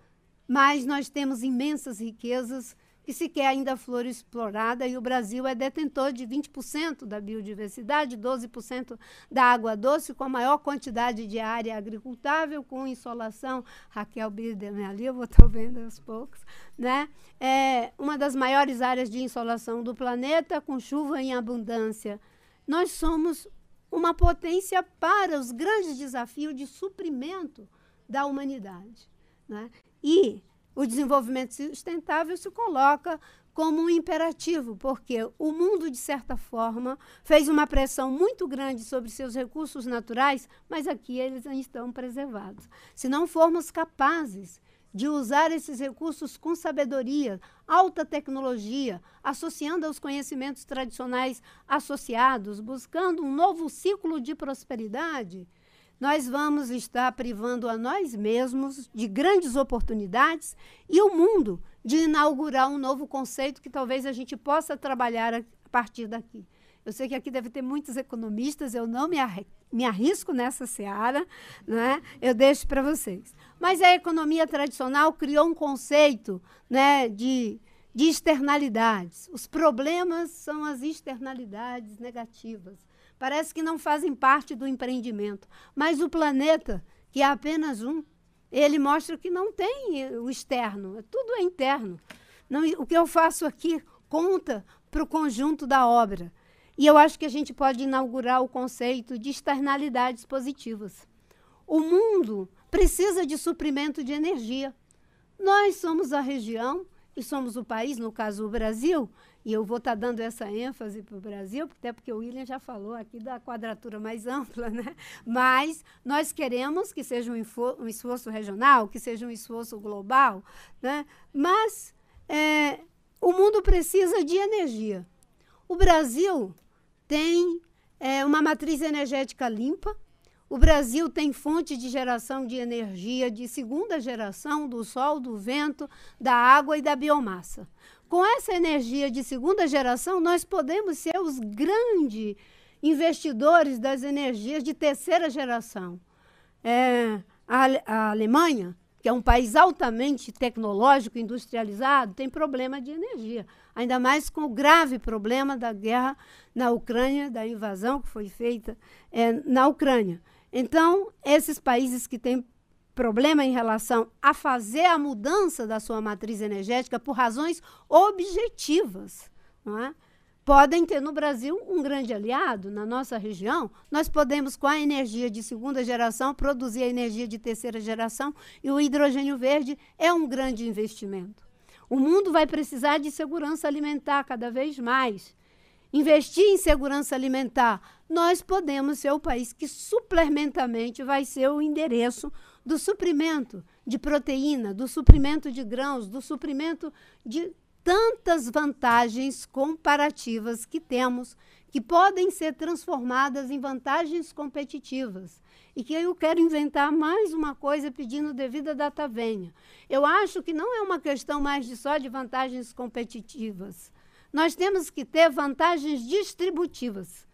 Speaker 4: mas nós temos imensas riquezas que sequer ainda flor explorada, e o Brasil é detentor de 20% da biodiversidade, 12% da água doce, com a maior quantidade de área agricultável, com insolação. Raquel Biderman ali, eu vou estar vendo aos poucos. Né? É uma das maiores áreas de insolação do planeta, com chuva em abundância. Nós somos uma potência para os grandes desafios de suprimento da humanidade. Né? E o desenvolvimento sustentável se coloca como um imperativo, porque o mundo, de certa forma, fez uma pressão muito grande sobre seus recursos naturais, mas aqui eles estão preservados. Se não formos capazes de usar esses recursos com sabedoria, alta tecnologia, associando aos conhecimentos tradicionais associados, buscando um novo ciclo de prosperidade, nós vamos estar privando a nós mesmos de grandes oportunidades e o mundo de inaugurar um novo conceito que talvez a gente possa trabalhar a partir daqui. Eu sei que aqui deve ter muitos economistas, eu não me, me arrisco nessa seara, né? eu deixo para vocês. Mas a economia tradicional criou um conceito né, de, de externalidades. Os problemas são as externalidades negativas parece que não fazem parte do empreendimento. Mas o planeta, que é apenas um, ele mostra que não tem o externo, tudo é interno. Não, o que eu faço aqui conta para o conjunto da obra. E eu acho que a gente pode inaugurar o conceito de externalidades positivas. O mundo precisa de suprimento de energia. Nós somos a região e somos o país, no caso o Brasil, e eu vou estar tá dando essa ênfase para o Brasil, até porque o William já falou aqui da quadratura mais ampla, né? Mas nós queremos que seja um, um esforço regional, que seja um esforço global, né? Mas é, o mundo precisa de energia. O Brasil tem é, uma matriz energética limpa, o Brasil tem fonte de geração de energia de segunda geração do sol, do vento, da água e da biomassa. Com essa energia de segunda geração, nós podemos ser os grandes investidores das energias de terceira geração. É, a, a Alemanha, que é um país altamente tecnológico, industrializado, tem problema de energia. Ainda mais com o grave problema da guerra na Ucrânia, da invasão que foi feita é, na Ucrânia. Então, esses países que têm problema em relação a fazer a mudança da sua matriz energética por razões objetivas, não é? podem ter no Brasil um grande aliado na nossa região. Nós podemos, com a energia de segunda geração, produzir a energia de terceira geração e o hidrogênio verde é um grande investimento. O mundo vai precisar de segurança alimentar cada vez mais. Investir em segurança alimentar, nós podemos ser o país que suplementamente vai ser o endereço do suprimento de proteína, do suprimento de grãos, do suprimento de tantas vantagens comparativas que temos, que podem ser transformadas em vantagens competitivas. E que eu quero inventar mais uma coisa pedindo devida data venha. Eu acho que não é uma questão mais de só de vantagens competitivas. Nós temos que ter vantagens distributivas.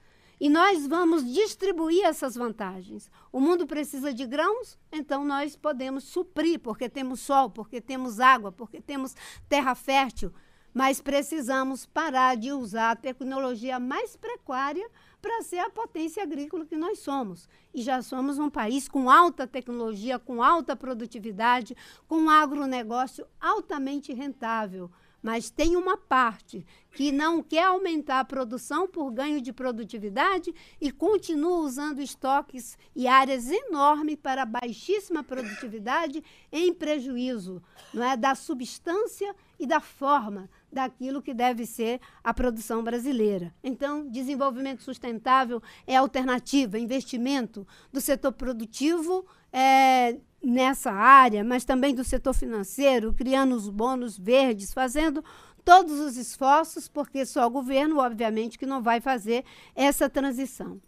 Speaker 4: E nós vamos distribuir essas vantagens. O mundo precisa de grãos, então nós podemos suprir, porque temos sol, porque temos água, porque temos terra fértil. Mas precisamos parar de usar a tecnologia mais precária para ser a potência agrícola que nós somos. E já somos um país com alta tecnologia, com alta produtividade, com um agronegócio altamente rentável. Mas tem uma parte que não quer aumentar a produção por ganho de produtividade e continua usando estoques e áreas enormes para baixíssima produtividade em prejuízo não é, da substância e da forma daquilo que deve ser a produção brasileira. Então, desenvolvimento sustentável é alternativa, investimento do setor produtivo é, nessa área, mas também do setor financeiro, criando os bônus verdes, fazendo todos os esforços, porque só o governo, obviamente, que não vai fazer essa transição.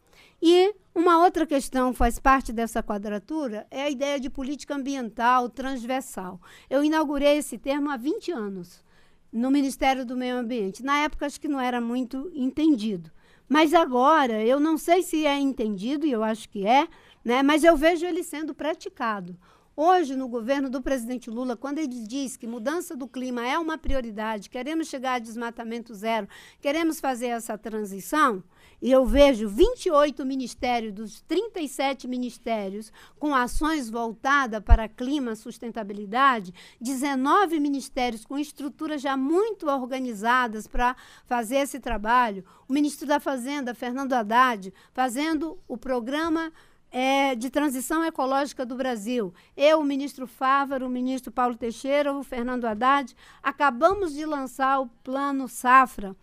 Speaker 4: E uma outra questão faz parte dessa quadratura é a ideia de política ambiental transversal. Eu inaugurei esse termo há 20 anos no Ministério do Meio Ambiente. Na época, acho que não era muito entendido. Mas agora, eu não sei se é entendido, e eu acho que é, né? mas eu vejo ele sendo praticado. Hoje, no governo do presidente Lula, quando ele diz que mudança do clima é uma prioridade, queremos chegar a desmatamento zero, queremos fazer essa transição, e eu vejo 28 ministérios dos 37 ministérios com ações voltadas para clima, sustentabilidade, 19 ministérios com estruturas já muito organizadas para fazer esse trabalho. O ministro da Fazenda, Fernando Haddad, fazendo o programa é, de transição ecológica do Brasil. Eu, o ministro Fávaro, o ministro Paulo Teixeira, o Fernando Haddad, acabamos de lançar o Plano Safra.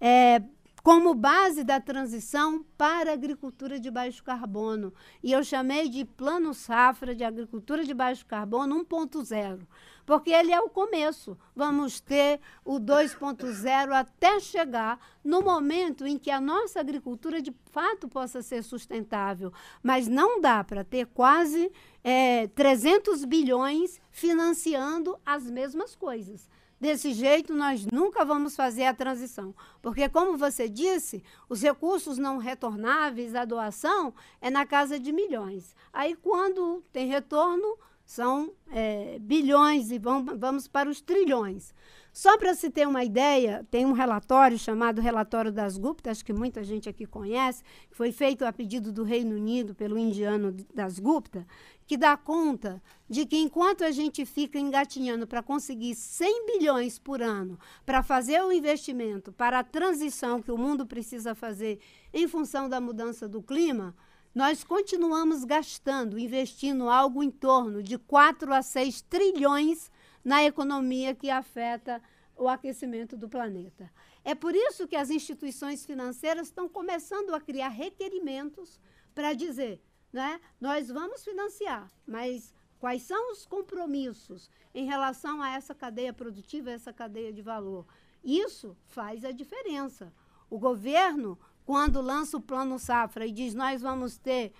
Speaker 4: É, como base da transição para a agricultura de baixo carbono. E eu chamei de Plano Safra de Agricultura de Baixo Carbono 1.0, porque ele é o começo. Vamos ter o 2.0 até chegar no momento em que a nossa agricultura de fato possa ser sustentável. Mas não dá para ter quase é, 300 bilhões financiando as mesmas coisas. Desse jeito, nós nunca vamos fazer a transição. Porque, como você disse, os recursos não retornáveis, a doação, é na casa de milhões. Aí, quando tem retorno, são é, bilhões e vão, vamos para os trilhões. Só para se ter uma ideia, tem um relatório chamado Relatório das Gupta, acho que muita gente aqui conhece, que foi feito a pedido do Reino Unido pelo indiano das Gupta, que dá conta de que enquanto a gente fica engatinhando para conseguir 100 bilhões por ano para fazer o investimento para a transição que o mundo precisa fazer em função da mudança do clima, nós continuamos gastando, investindo algo em torno de 4 a 6 trilhões na economia que afeta o aquecimento do planeta. É por isso que as instituições financeiras estão começando a criar requerimentos para dizer, né, nós vamos financiar, mas quais são os compromissos em relação a essa cadeia produtiva, essa cadeia de valor? Isso faz a diferença. O governo, quando lança o plano safra e diz nós vamos ter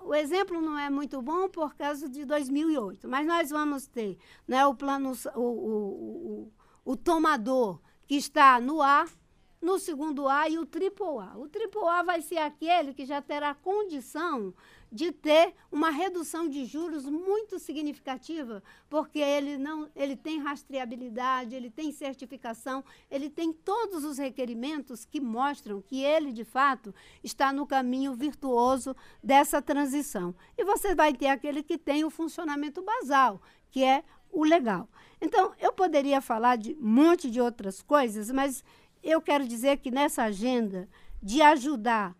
Speaker 4: o exemplo não é muito bom por causa de 2008, mas nós vamos ter né, o plano, o, o, o, o tomador que está no ar, no segundo A e o triplo A. O triplo A vai ser aquele que já terá condição de ter uma redução de juros muito significativa, porque ele não, ele tem rastreabilidade, ele tem certificação, ele tem todos os requerimentos que mostram que ele de fato está no caminho virtuoso dessa transição. E você vai ter aquele que tem o funcionamento basal, que é o legal. Então, eu poderia falar de um monte de outras coisas, mas eu quero dizer que nessa agenda de ajudar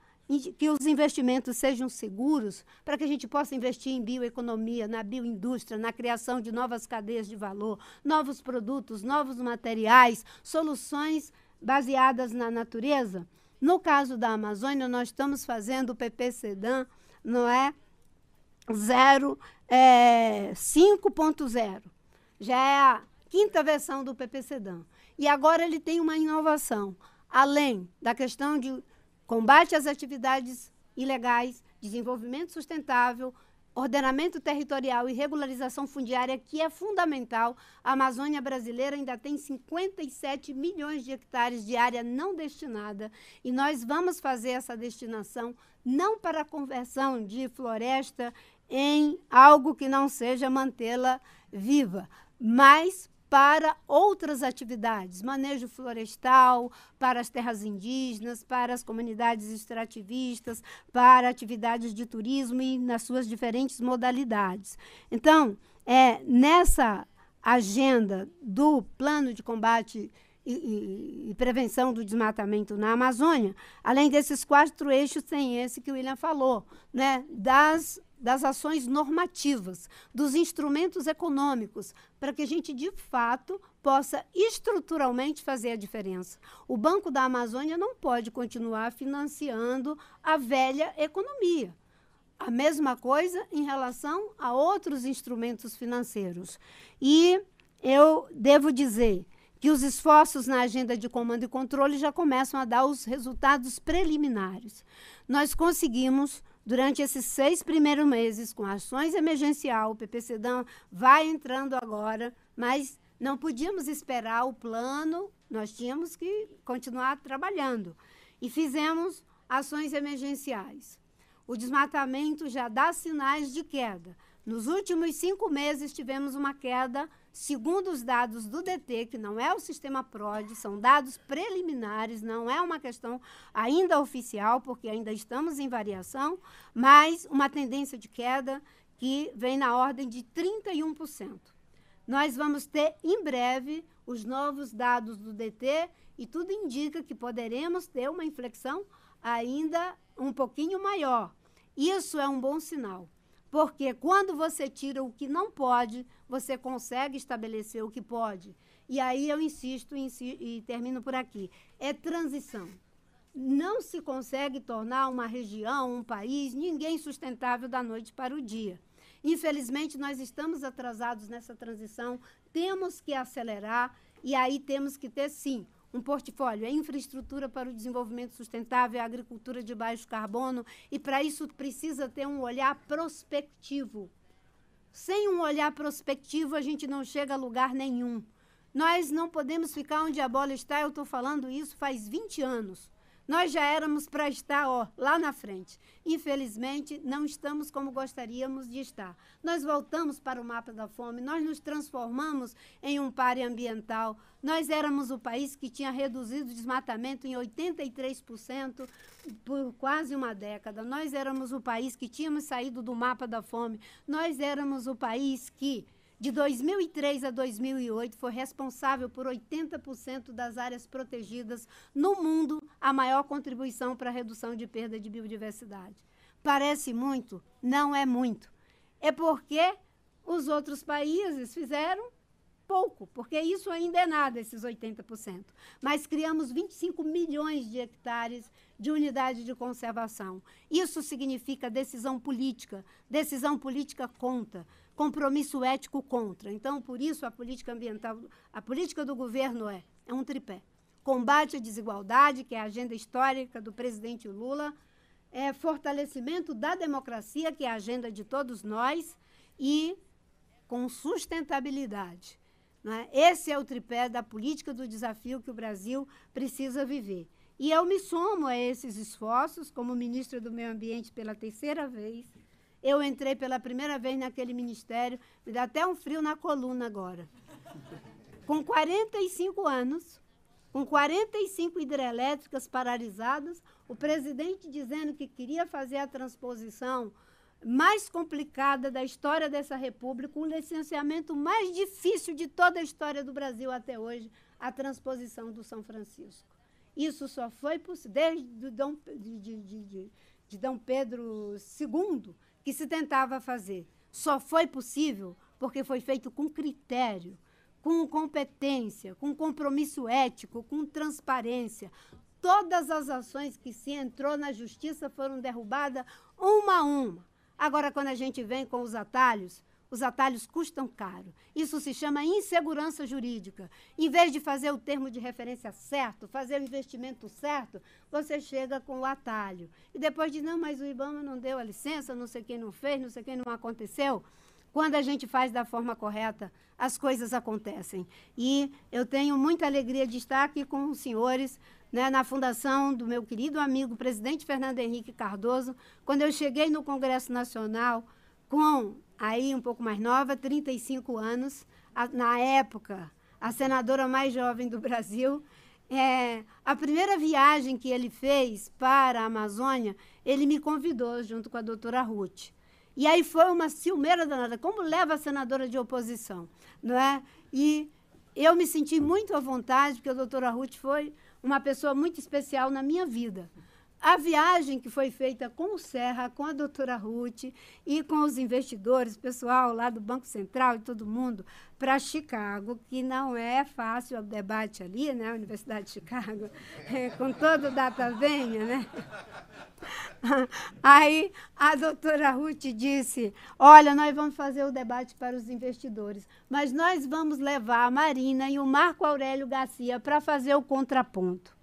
Speaker 4: que os investimentos sejam seguros, para que a gente possa investir em bioeconomia, na bioindústria, na criação de novas cadeias de valor, novos produtos, novos materiais, soluções baseadas na natureza. No caso da Amazônia, nós estamos fazendo o PPCDAN, não é? Zero, é, 5.0. Já é a quinta versão do PPCDAN. E agora ele tem uma inovação. Além da questão de combate às atividades ilegais, desenvolvimento sustentável, ordenamento territorial e regularização fundiária, que é fundamental. A Amazônia brasileira ainda tem 57 milhões de hectares de área não destinada e nós vamos fazer essa destinação não para a conversão de floresta em algo que não seja mantê-la viva, mas para outras atividades, manejo florestal, para as terras indígenas, para as comunidades extrativistas, para atividades de turismo e nas suas diferentes modalidades. Então, é, nessa agenda do plano de combate e, e, prevenção do desmatamento na Amazônia, além desses quatro eixos, tem esse que o William falou, né, das, das ações normativas, dos instrumentos econômicos, para que a gente, de fato, possa estruturalmente fazer a diferença. O Banco da Amazônia não pode continuar financiando a velha economia. A mesma coisa em relação a outros instrumentos financeiros. E eu devo dizer que os esforços na agenda de comando e controle já começam a dar os resultados preliminares. Nós conseguimos, durante esses seis primeiros meses, com ações emergencial, o PPCDAM vai entrando agora, mas não podíamos esperar o plano, nós tínhamos que continuar trabalhando. E fizemos ações emergenciais. O desmatamento já dá sinais de queda. Nos últimos cinco meses, tivemos uma queda segundo os dados do DT, que não é o sistema PROD, são dados preliminares, não é uma questão ainda oficial, porque ainda estamos em variação, mas uma tendência de queda que vem na ordem de 31%. Nós vamos ter em breve os novos dados do DT e tudo indica que poderemos ter uma inflexão ainda um pouquinho maior. Isso é um bom sinal. Porque quando você tira o que não pode, você consegue estabelecer o que pode. E aí eu insisto e termino por aqui. É transição. Não se consegue tornar uma região, um país, ninguém sustentável da noite para o dia. Infelizmente, nós estamos atrasados nessa transição, temos que acelerar e aí temos que ter, sim, um portfólio, é infraestrutura para o desenvolvimento sustentável, é agricultura de baixo carbono, e para isso precisa ter um olhar prospectivo. Sem um olhar prospectivo, a gente não chega a lugar nenhum. Nós não podemos ficar onde a bola está, eu estou falando isso faz 20 anos. Nós já éramos para estar ó, lá na frente. Infelizmente, não estamos como gostaríamos de estar. Nós voltamos para o mapa da fome, nós nos transformamos em um pare ambiental. Nós éramos o país que tinha reduzido o desmatamento em 83% por quase uma década. Nós éramos o país que tínhamos saído do mapa da fome. Nós éramos o país que de 2003 a 2008, foi responsável por 80% das áreas protegidas no mundo, a maior contribuição para a redução de perda de biodiversidade. Parece muito? Não é muito. É porque os outros países fizeram pouco, porque isso ainda é nada, esses 80%. Mas criamos 25 milhões de hectares de unidade de conservação. Isso significa decisão política. Decisão política conta compromisso ético contra. Então, por isso, a política ambiental, a política do governo é, é um tripé. Combate à desigualdade, que é a agenda histórica do presidente Lula, é fortalecimento da democracia, que é a agenda de todos nós, e com sustentabilidade. Né? Esse é o tripé da política do desafio que o Brasil precisa viver. E eu me somo a esses esforços, como ministra do Meio Ambiente pela terceira vez, eu entrei pela primeira vez naquele ministério, me dá até um frio na coluna agora. Com 45 anos, com 45 hidrelétricas paralisadas, o presidente dizendo que queria fazer a transposição mais complicada da história dessa república, o licenciamento mais difícil de toda a história do Brasil até hoje, a transposição do São Francisco. Isso só foi possível desde Dom, de, de, de, de Dom Pedro II, que se tentava fazer. Só foi possível porque foi feito com critério, com competência, com compromisso ético, com transparência. Todas as ações que se entrou na justiça foram derrubadas uma a uma. Agora, quando a gente vem com os atalhos, os atalhos custam caro. Isso se chama insegurança jurídica. Em vez de fazer o termo de referência certo, fazer o investimento certo, você chega com o atalho. E depois diz, não, mas o IBAMA não deu a licença, não sei quem não fez, não sei quem não aconteceu. Quando a gente faz da forma correta, as coisas acontecem. E eu tenho muita alegria de estar aqui com os senhores né, na fundação do meu querido amigo, presidente Fernando Henrique Cardoso. Quando eu cheguei no Congresso Nacional com aí um pouco mais nova, 35 anos, a, na época, a senadora mais jovem do Brasil. É, a primeira viagem que ele fez para a Amazônia, ele me convidou junto com a doutora Ruth. E aí foi uma ciumeira danada. Como leva a senadora de oposição? não é? E eu me senti muito à vontade, porque a doutora Ruth foi uma pessoa muito especial na minha vida. A viagem que foi feita com o Serra, com a doutora Ruth e com os investidores, pessoal lá do Banco Central e todo mundo, para Chicago, que não é fácil o debate ali, né? A Universidade de Chicago, é, com todo o data venha, né? Aí a doutora Ruth disse: Olha, nós vamos fazer o debate para os investidores, mas nós vamos levar a Marina e o Marco Aurélio Garcia para fazer o contraponto.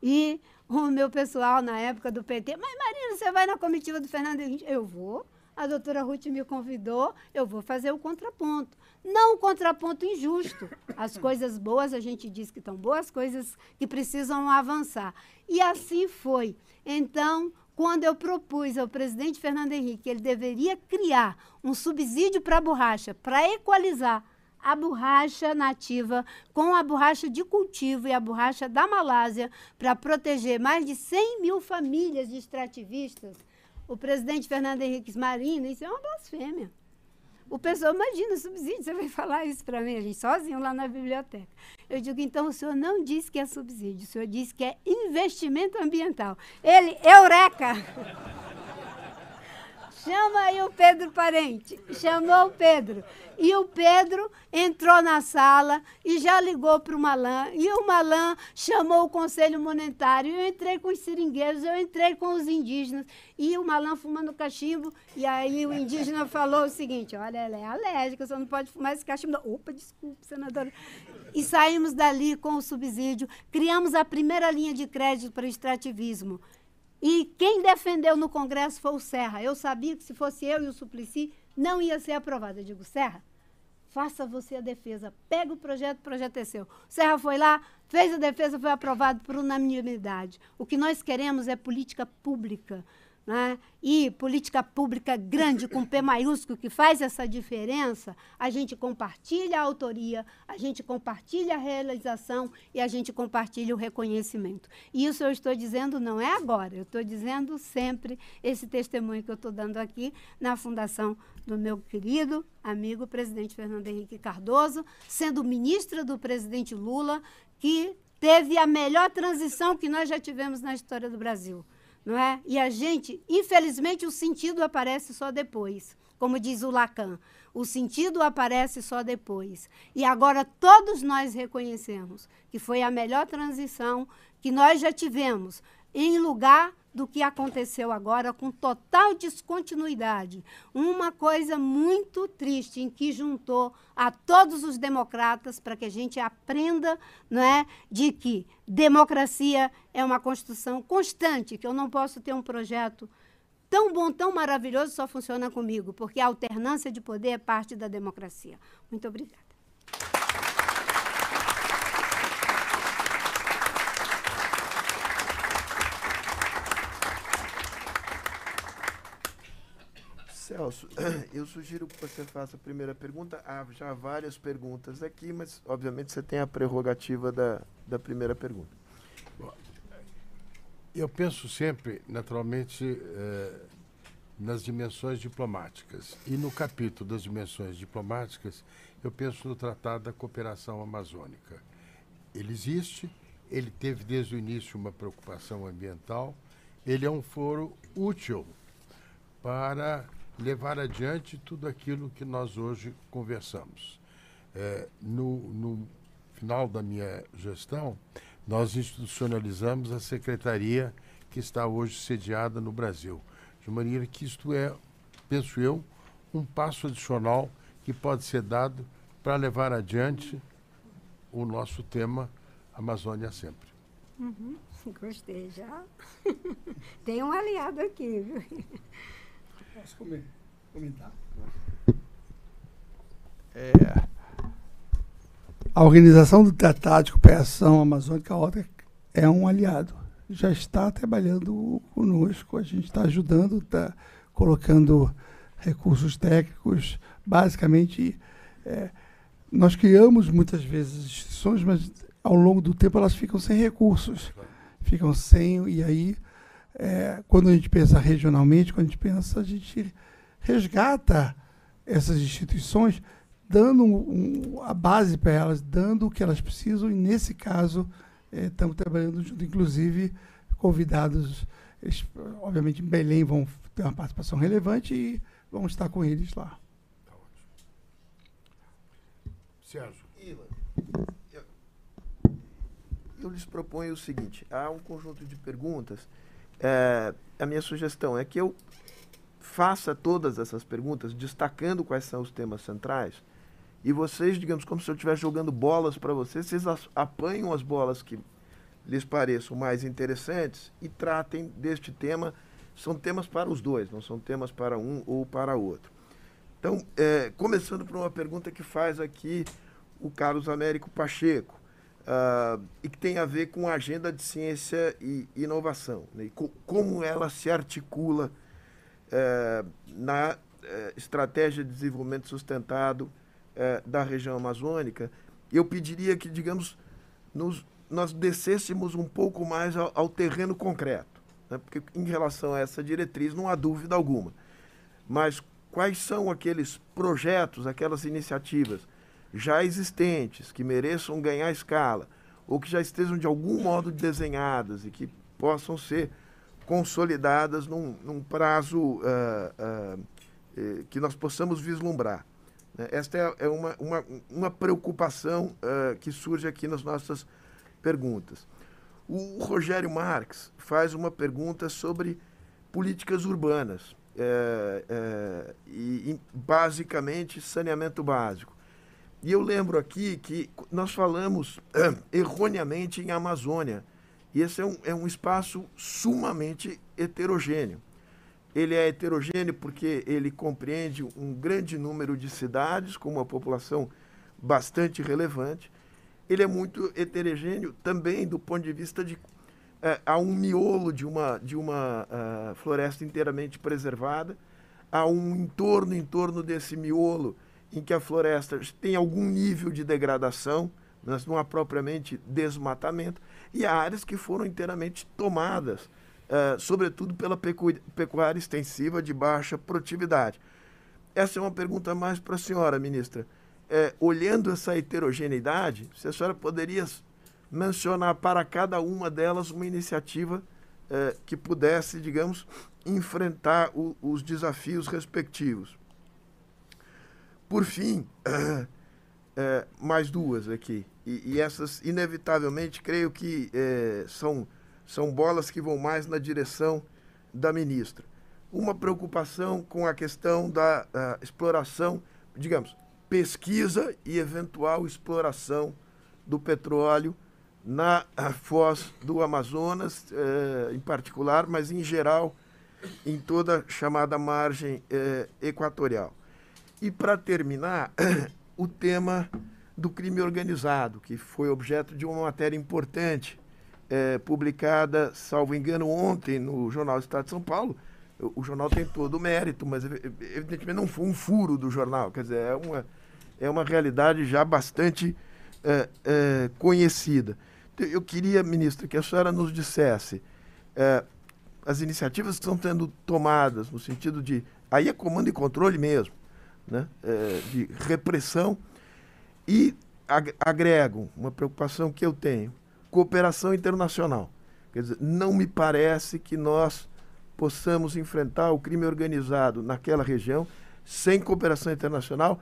Speaker 4: E o meu pessoal na época do PT, mas Marina, você vai na comitiva do Fernando Henrique? Eu vou. A doutora Ruth me convidou, eu vou fazer o contraponto. Não o contraponto injusto. As coisas boas, a gente diz que estão boas, coisas que precisam avançar. E assim foi. Então, quando eu propus ao presidente Fernando Henrique que ele deveria criar um subsídio para a borracha, para equalizar a borracha nativa com a borracha de cultivo e a borracha da Malásia para proteger mais de 100 mil famílias de extrativistas, o presidente Fernando Henrique Marino, isso é uma blasfêmia. O pessoal, imagina, subsídio, você vai falar isso para mim, a gente sozinho lá na biblioteca. Eu digo, então o senhor não disse que é subsídio, o senhor disse que é investimento ambiental. Ele, eureka! Chama aí o Pedro Parente. Chamou o Pedro. E o Pedro entrou na sala e já ligou para o Malan. E o Malan chamou o Conselho Monetário. Eu entrei com os seringueiros, eu entrei com os indígenas. E o Malan fumando cachimbo. E aí o indígena falou o seguinte: olha, ela é alérgica, você não pode fumar esse cachimbo. Opa, desculpe, senadora. E saímos dali com o subsídio. Criamos a primeira linha de crédito para o extrativismo. E quem defendeu no Congresso foi o Serra. Eu sabia que se fosse eu e o Suplicy, não ia ser aprovado. Eu digo, Serra, faça você a defesa. Pega o projeto, o projeto é seu. Serra foi lá, fez a defesa, foi aprovado por unanimidade. O que nós queremos é política pública né? e política pública grande, com P maiúsculo, que faz essa diferença, a gente compartilha a autoria, a gente compartilha a realização e a gente compartilha o reconhecimento. E isso eu estou dizendo não é agora, eu estou dizendo sempre esse testemunho que eu estou dando aqui na fundação do meu querido amigo presidente Fernando Henrique Cardoso, sendo ministra do presidente Lula, que teve a melhor transição que nós já tivemos na história do Brasil não é? E a gente, infelizmente, o sentido aparece só depois, como diz o Lacan. O sentido aparece só depois. E agora todos nós reconhecemos que foi a melhor transição que nós já tivemos, em lugar do que aconteceu agora com total descontinuidade. Uma coisa muito triste em que juntou a todos os democratas para que a gente aprenda, não é, de que democracia é uma construção constante, que eu não posso ter um projeto tão bom, tão maravilhoso só funciona comigo, porque a alternância de poder é parte da democracia. Muito obrigada.
Speaker 5: Celso, eu sugiro que você faça a primeira pergunta. Há já várias perguntas aqui, mas obviamente você tem a prerrogativa da, da primeira pergunta.
Speaker 2: Eu penso sempre, naturalmente, eh, nas dimensões diplomáticas. E no capítulo das dimensões diplomáticas, eu penso no Tratado da Cooperação Amazônica. Ele existe, ele teve desde o início uma preocupação ambiental, ele é um foro útil para levar adiante tudo aquilo que nós hoje conversamos. É, no, no final da minha gestão, nós institucionalizamos a secretaria que está hoje sediada no Brasil. De maneira que isto é, penso eu, um passo adicional que pode ser dado para levar adiante o nosso tema Amazônia Sempre.
Speaker 4: Uhum, gostei já. Tem um aliado aqui, viu?
Speaker 3: Posso comentar?
Speaker 5: É,
Speaker 3: A Organização do Tratado de Cooperação Amazônica OTA é um aliado. Já está trabalhando conosco, a gente está ajudando, está colocando recursos técnicos. Basicamente, é, nós criamos muitas vezes instituições, mas ao longo do tempo elas ficam sem recursos. Ficam sem, e aí, é, quando a gente pensa regionalmente, quando a gente pensa, a gente resgata essas instituições dando um, um, a base para elas, dando o que elas precisam, e nesse caso estamos é, trabalhando junto, inclusive convidados, eles, obviamente em Belém vão ter uma participação relevante e vamos estar com eles lá. Tá ótimo.
Speaker 2: Sérgio.
Speaker 5: Eu, eu lhes proponho o seguinte: há um conjunto de perguntas. É, a minha sugestão é que eu faça todas essas perguntas, destacando quais são os temas centrais, e vocês, digamos, como se eu estivesse jogando bolas para vocês, vocês apanham as bolas que lhes pareçam mais interessantes e tratem deste tema. São temas para os dois, não são temas para um ou para outro. Então, é, começando por uma pergunta que faz aqui o Carlos Américo Pacheco, uh, e que tem a ver com a agenda de ciência e inovação, né, e co como ela se articula uh, na uh, estratégia de desenvolvimento sustentado eh, da região amazônica. Eu pediria que, digamos, nos nós descêssemos um pouco mais ao, ao terreno concreto. Né? Porque, em relação a essa diretriz, não há dúvida alguma. Mas quais são aqueles projetos, aquelas iniciativas já existentes, que mereçam ganhar escala, ou que já estejam de algum modo desenhadas e que possam ser consolidadas num, num prazo uh, uh, uh, que nós possamos vislumbrar. Né? Esta é, é uma, uma, uma preocupação que surge aqui nas nossas perguntas. O Rogério Marx faz uma pergunta sobre políticas urbanas é, é, e, basicamente, saneamento básico. E eu lembro aqui que nós falamos erroneamente em Amazônia. E esse é um, é um espaço sumamente heterogêneo. Ele é heterogêneo porque ele compreende um grande número de cidades com uma população bastante relevante ele é muito heterogêneo também do ponto de vista de é, há um miolo de uma de uma uh, floresta inteiramente preservada, há um entorno em torno desse miolo em que a floresta tem algum nível de degradação, mas não há propriamente desmatamento, e há áreas que foram inteiramente tomadas, uh, sobretudo pela pecu pecuária extensiva de baixa produtividade. Essa é uma pergunta mais para a senhora, ministra é, olhando essa heterogeneidade, se a senhora poderia mencionar para cada uma delas uma iniciativa é, que pudesse, digamos, enfrentar o, os desafios respectivos. Por fim, é, mais duas aqui, e, e, essas, inevitavelmente, creio que é, são, são bolas que vão mais na direção da ministra. Uma preocupação com a questão da exploração, digamos, pesquisa e eventual exploração do petróleo na foz do Amazonas, eh, em particular, mas em geral em toda a chamada margem eh, equatorial. E para terminar, o tema do crime organizado, que foi objeto de uma matéria importante eh, publicada, salvo engano, ontem no Jornal Estado de São Paulo. O, o jornal tem todo o mérito, mas evidentemente não foi um furo do jornal, quer dizer, é uma é uma realidade já bastante é, é, conhecida. Então, eu queria, ministra, que a senhora nos dissesse é, as iniciativas que estão sendo tomadas no sentido de. Aí é comando e controle mesmo, né? É, de repressão, e ag agrego uma preocupação que eu tenho: cooperação internacional. Quer dizer, não me parece que nós possamos enfrentar o crime organizado naquela região sem cooperação internacional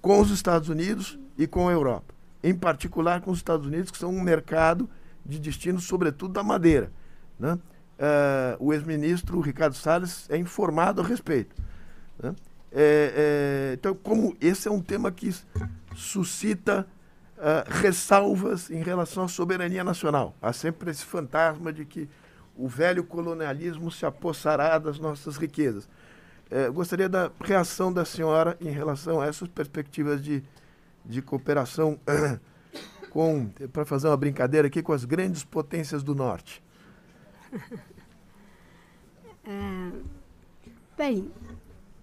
Speaker 5: com os Estados Unidos e com a Europa. Em particular com os Estados Unidos, que são um mercado de destino, sobretudo da madeira. Né? Uh, o ex-ministro Ricardo Salles é informado a respeito. Né? É, é, então, como esse é um tema que suscita uh, ressalvas em relação à soberania nacional, há sempre esse fantasma de que o velho colonialismo se apossará das nossas riquezas. É, gostaria da reação da senhora em relação a essas perspectivas de, de cooperação com, para fazer uma brincadeira aqui, com as grandes potências do Norte.
Speaker 4: É, bem,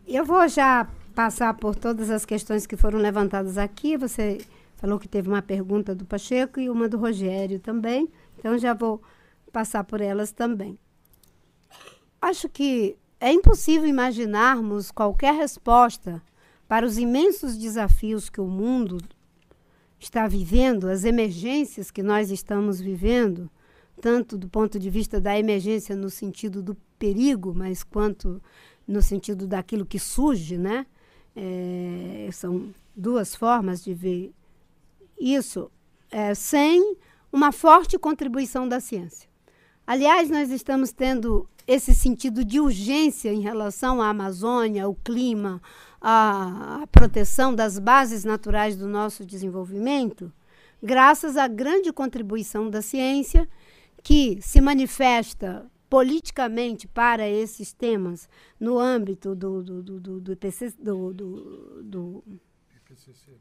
Speaker 4: eu vou já passar por todas as questões que foram levantadas aqui. Você falou que teve uma pergunta do Pacheco e uma do Rogério também, então já vou passar por elas também. Acho que é impossível imaginarmos qualquer resposta para os imensos desafios que o mundo está vivendo, as emergências que nós estamos vivendo, tanto do ponto de vista da emergência no sentido do perigo, mas quanto no sentido daquilo que surge, né? É, são duas formas de ver isso, é, sem uma forte contribuição da ciência. Aliás, nós estamos tendo esse sentido de urgência em relação à Amazônia, ao clima, à, à proteção das bases naturais do nosso desenvolvimento, graças à grande contribuição da ciência, que se manifesta politicamente para esses temas no âmbito do, do, do, do, do, IPC, do, do, do,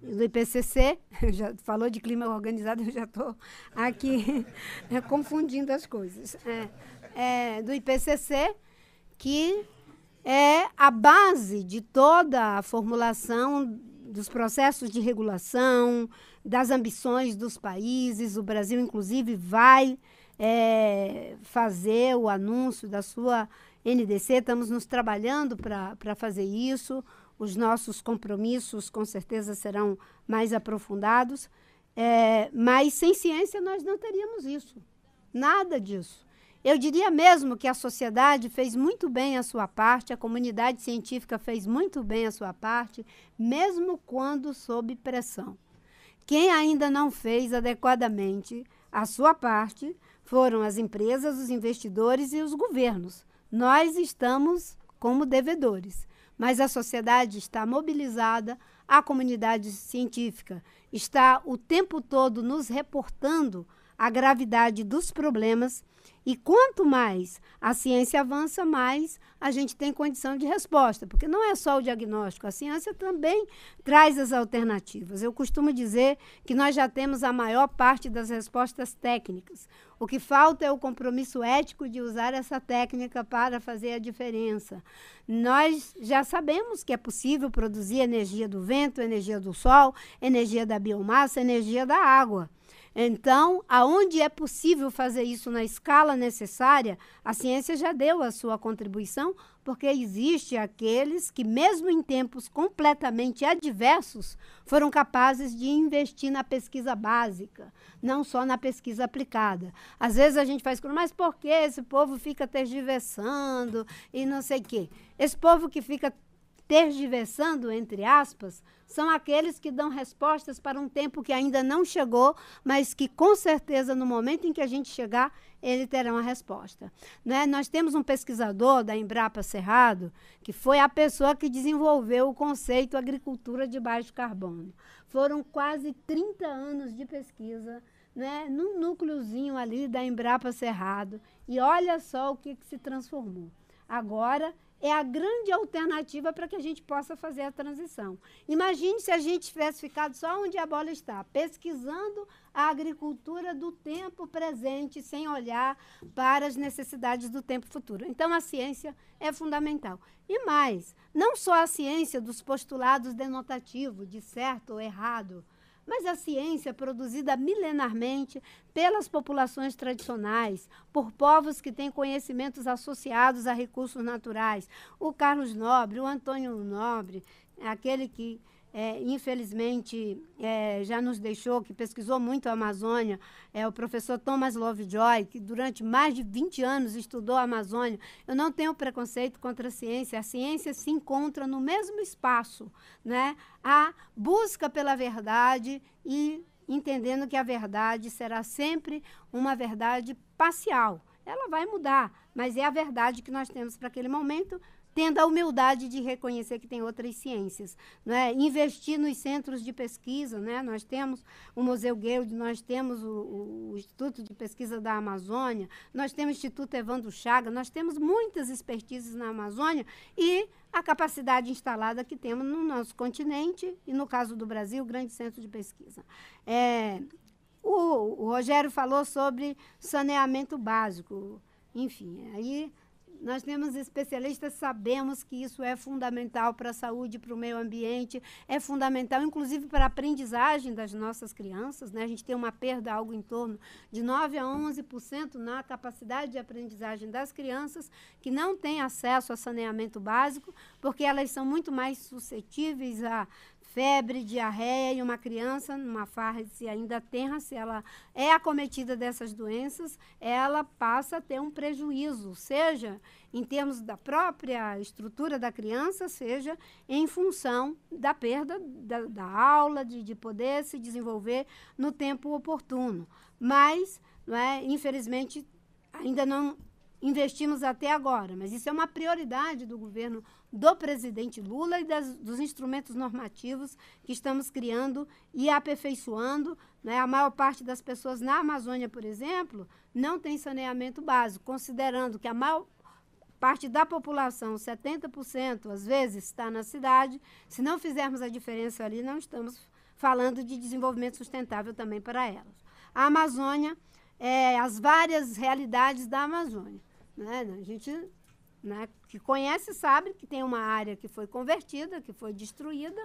Speaker 4: do IPCC, já falou de clima organizado, eu já estou aqui confundindo as coisas. É, é, do IPCC, que é a base de toda a formulação dos processos de regulação, das ambições dos países. O Brasil, inclusive, vai é, fazer o anúncio da sua NDC, estamos nos trabalhando para fazer isso. Os nossos compromissos, com certeza, serão mais aprofundados. É, mas sem ciência nós não teríamos isso. Nada disso. Eu diria mesmo que a sociedade fez muito bem a sua parte, a comunidade científica fez muito bem a sua parte, mesmo quando sob pressão. Quem ainda não fez adequadamente a sua parte foram as empresas, os investidores e os governos. Nós estamos como devedores, mas a sociedade está mobilizada, a comunidade científica está o tempo todo nos reportando a gravidade dos problemas e quanto mais a ciência avança, mais a gente tem condição de resposta, porque não é só o diagnóstico, a ciência também traz as alternativas. Eu costumo dizer que nós já temos a maior parte das respostas técnicas. O que falta é o compromisso ético de usar essa técnica para fazer a diferença. Nós já sabemos que é possível produzir energia do vento, energia do sol, energia da biomassa, energia da água. Então, aonde é possível fazer isso na escala necessária, a ciência já deu a sua contribuição, porque existe aqueles que, mesmo em tempos completamente adversos, foram capazes de investir na pesquisa básica, não só na pesquisa aplicada. Às vezes a gente faz, mas por que esse povo fica tergiversando e não sei o quê? Esse povo que fica tergiversando, entre aspas, são aqueles que dão respostas para um tempo que ainda não chegou, mas que com certeza no momento em que a gente chegar, ele terá uma resposta. Né? Nós temos um pesquisador da Embrapa Cerrado, que foi a pessoa que desenvolveu o conceito agricultura de baixo carbono. Foram quase 30 anos de pesquisa né, num núcleozinho ali da Embrapa Cerrado. E olha só o que, que se transformou. Agora é a grande alternativa para que a gente possa fazer a transição. Imagine se a gente tivesse ficado só onde a bola está, pesquisando a agricultura do tempo presente, sem olhar para as necessidades do tempo futuro. Então, a ciência é fundamental. E mais, não só a ciência dos postulados denotativos, de certo ou errado, mas a ciência produzida milenarmente pelas populações tradicionais, por povos que têm conhecimentos associados a recursos naturais. O Carlos Nobre, o Antônio Nobre, aquele que é, infelizmente é, já nos deixou, que pesquisou muito a Amazônia, é o professor Thomas Lovejoy, que durante mais de 20 anos estudou a Amazônia. Eu não tenho preconceito contra a ciência, a ciência se encontra no mesmo espaço, né? a busca pela verdade e entendendo que a verdade será sempre uma verdade parcial. Ela vai mudar, mas é a verdade que nós temos para aquele momento, tendo a humildade de reconhecer que tem outras ciências. Né? Investir nos centros de pesquisa, né? nós temos o Museu Guild, nós temos o, o, Instituto de Pesquisa da Amazônia, nós temos o Instituto Evandro Chaga, nós temos muitas expertises na Amazônia e a capacidade instalada que temos no nosso continente e, no caso do Brasil, o grande centro de pesquisa. É, o, o Rogério falou sobre saneamento básico. Enfim, aí nós temos especialistas, sabemos que isso é fundamental para a saúde, para o meio ambiente, é fundamental, inclusive, para a aprendizagem das nossas crianças. Né? A gente tem uma perda, algo em torno de 9 a 11% na capacidade de aprendizagem das crianças que não têm acesso a saneamento básico, porque elas são muito mais suscetíveis a febre, diarreia e uma criança numa fase ainda tenra, se ela é acometida dessas doenças, ela passa a ter um prejuízo, seja em termos da própria estrutura da criança, seja em função da perda da, da aula, de, de poder se desenvolver no tempo oportuno. Mas, não é, infelizmente, ainda não investimos até agora, mas isso é uma prioridade do governo do presidente Lula e das, dos instrumentos normativos que estamos criando e aperfeiçoando. Né? A maior parte das pessoas na Amazônia, por exemplo, não tem saneamento básico, considerando que a maior parte da população, 70%, às vezes, está na cidade. Se não fizermos a diferença ali, não estamos falando de desenvolvimento sustentável também para elas. A Amazônia, é, as várias realidades da Amazônia. Né? A gente né, que conhece sabe que tem uma área que foi convertida, que foi destruída,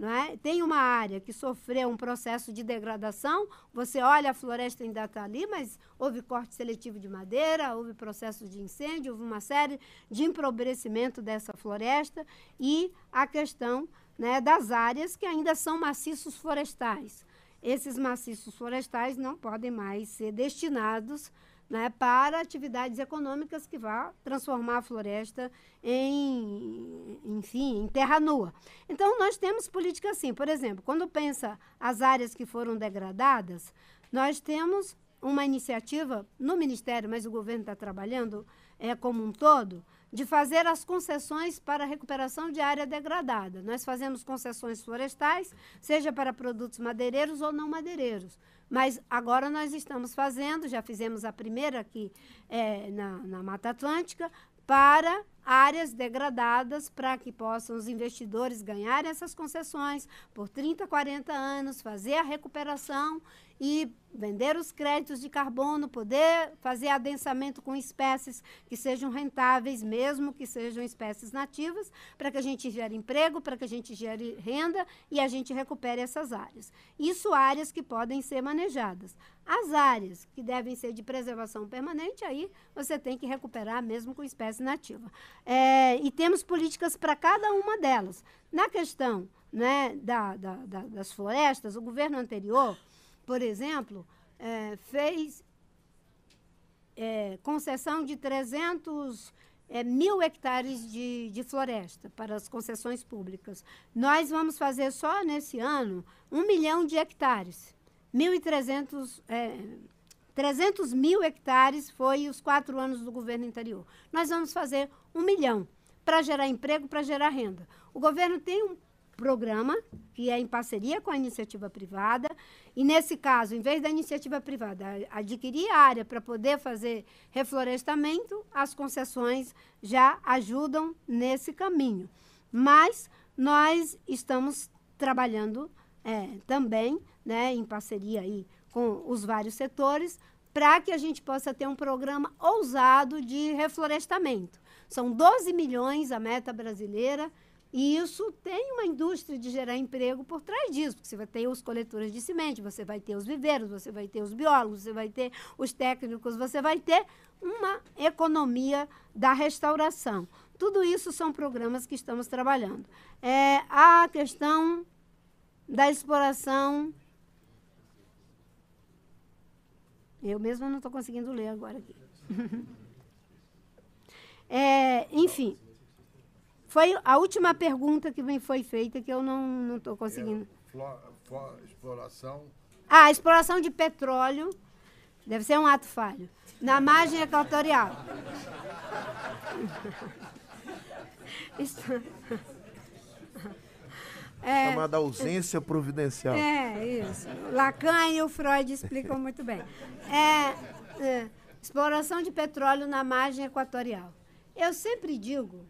Speaker 4: é? tem uma área que sofreu um processo de degradação. Você olha, a floresta ainda está ali, mas houve corte seletivo de madeira, houve processo de incêndio, houve uma série de empobrecimento dessa floresta e a questão né, das áreas que ainda são maciços florestais. Esses maciços florestais não podem mais ser destinados né, para atividades econômicas que vá transformar a floresta em, enfim, em terra nua. Então, nós temos política assim. Por exemplo, quando pensa as áreas que foram degradadas, nós temos uma iniciativa no Ministério, mas o governo está trabalhando é, como um todo, de fazer as concessões para recuperação de área degradada. Nós fazemos concessões florestais, seja para produtos madeireiros ou não madeireiros. Mas agora nós estamos fazendo, já fizemos a primeira aqui é, na, na Mata Atlântica, para áreas degradadas para que possam os investidores ganhar essas concessões por 30, 40 anos, fazer a recuperação e vender os créditos de carbono, poder fazer adensamento com espécies que sejam rentáveis, mesmo que sejam espécies nativas, para que a gente gere emprego, para que a gente gere renda e a gente recupere essas áreas. Isso áreas que podem ser manejadas. As áreas que devem ser de preservação permanente, aí você tem que recuperar mesmo com espécie nativa. É, e temos políticas para cada uma delas. Na questão né, da, da, da, das florestas, o governo anterior por exemplo, é, fez é, concessão de 300 é, mil hectares de, de floresta para as concessões públicas. Nós vamos fazer só nesse ano um milhão de hectares. 1.300 é, 300 mil hectares foi os quatro anos do governo anterior. Nós vamos fazer um milhão para gerar emprego, para gerar renda. O governo tem um programa que é em parceria com a iniciativa privada e nesse caso, em vez da iniciativa privada adquirir área para poder fazer reflorestamento, as concessões já ajudam nesse caminho. Mas nós estamos trabalhando é, também, né, em parceria aí com os vários setores, para que a gente possa ter um programa ousado de reflorestamento. São 12 milhões a meta brasileira e isso tem uma indústria de gerar emprego por trás disso, porque você vai ter os coletores de semente, você vai ter os viveiros, você vai ter os biólogos, você vai ter os técnicos, você vai ter uma economia da restauração. Tudo isso são programas que estamos trabalhando. É, a questão da exploração. Eu mesma não estou conseguindo ler agora aqui. é, enfim. Foi a última pergunta que me foi feita que eu não estou conseguindo.
Speaker 2: É, exploração.
Speaker 4: Ah, exploração de petróleo. Deve ser um ato falho. Na margem equatorial.
Speaker 5: É, Chamada ausência providencial.
Speaker 4: É, isso. Lacan e o Freud explicam muito bem. É, é, exploração de petróleo na margem equatorial. Eu sempre digo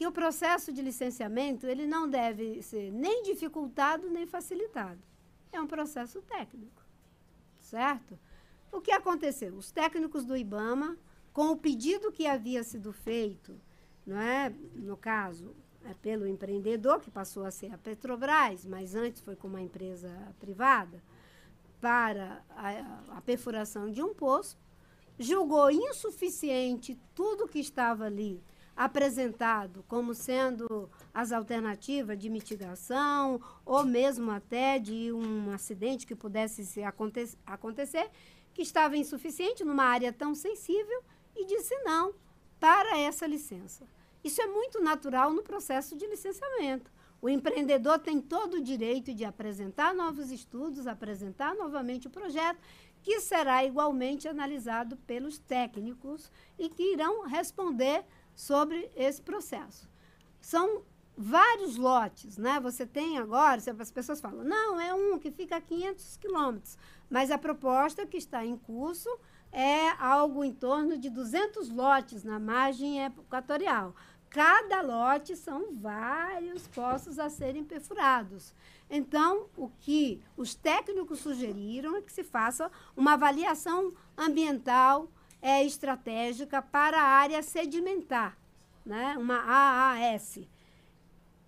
Speaker 4: que o processo de licenciamento ele não deve ser nem dificultado nem facilitado. É um processo técnico, certo? O que aconteceu? Os técnicos do IBAMA com o pedido que havia sido feito, não é? no caso, é pelo empreendedor, que passou a ser a Petrobras, mas antes foi com uma empresa privada, para a, a perfuração de um poço, julgou insuficiente tudo que estava ali apresentado como sendo as alternativas de mitigação ou mesmo até de um acidente que pudesse se aconte acontecer, que estava insuficiente numa área tão sensível e disse não para essa licença. Isso é muito natural no processo de licenciamento. O empreendedor tem todo o direito de apresentar novos estudos, apresentar novamente o projeto, que será igualmente analisado pelos técnicos e que irão responder sobre esse processo. São vários lotes, né? Você tem agora, as pessoas falam, não, é um que fica a 500 quilômetros, mas a proposta que está em curso é algo em torno de 200 lotes na margem equatorial. Cada lote são vários poços a serem perfurados. Então, o que os técnicos sugeriram é que se faça uma avaliação ambiental é, estratégica para a área sedimentar, né? uma AAS.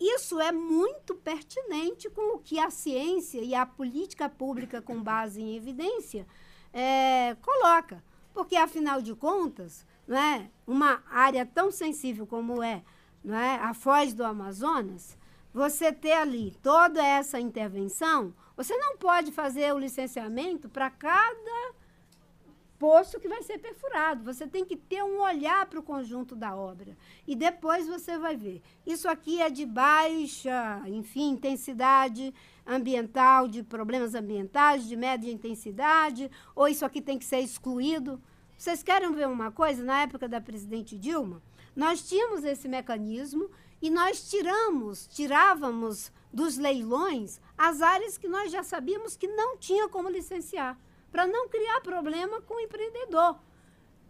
Speaker 4: Isso é muito pertinente com o que a ciência e a política pública com base em evidência é, coloca. Porque, afinal de contas, não é? uma área tão sensível como é, não é? a Foz do Amazonas, você ter ali toda essa intervenção, você não pode fazer o licenciamento para cada poço que vai ser perfurado. Você tem que ter um olhar para o conjunto da obra. E depois você vai ver. Isso aqui é de baixa, enfim, intensidade ambiental, de problemas ambientais, de média intensidade, ou isso aqui tem que ser excluído. Vocês querem ver uma coisa? Na época da presidente Dilma, nós tínhamos esse mecanismo e nós tiramos, tirávamos dos leilões as áreas que nós já sabíamos que não tinha como licenciar para não criar problema com o empreendedor.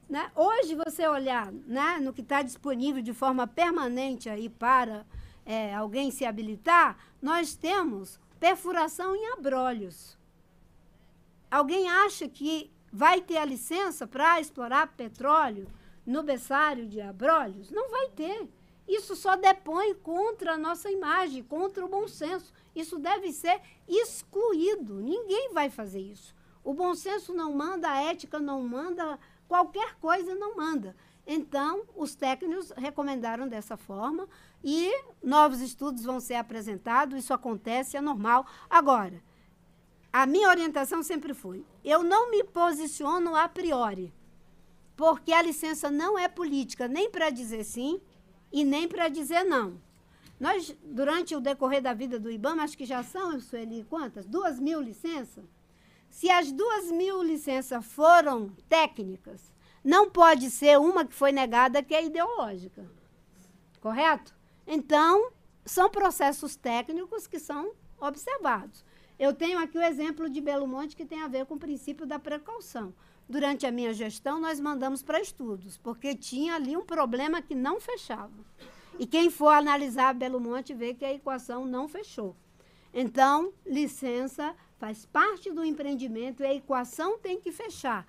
Speaker 4: Né? Hoje, você olhar né, no que está disponível de forma permanente aí para é, alguém se habilitar, nós temos perfuração em abrolhos. Alguém acha que vai ter a licença para explorar petróleo no berçário de abrolhos? Não vai ter. Isso só depõe contra a nossa imagem, contra o bom senso. Isso deve ser excluído. Ninguém vai fazer isso. O bom senso não manda, a ética não manda, qualquer coisa não manda. Então, os técnicos recomendaram dessa forma e novos estudos vão ser apresentados, isso acontece, é normal. Agora, a minha orientação sempre foi: eu não me posiciono a priori, porque a licença não é política, nem para dizer sim e nem para dizer não. Nós, durante o decorrer da vida do IBAMA, acho que já são, Sueli, quantas? Duas mil licenças? Se as duas mil licenças foram técnicas, não pode ser uma que foi negada que é ideológica. Correto? Então, são processos técnicos que são observados. Eu tenho aqui o exemplo de Belo Monte que tem a ver com o princípio da precaução. Durante a minha gestão, nós mandamos para estudos, porque tinha ali um problema que não fechava. E quem for analisar Belo Monte vê que a equação não fechou. Então, licença faz parte do empreendimento e a equação tem que fechar.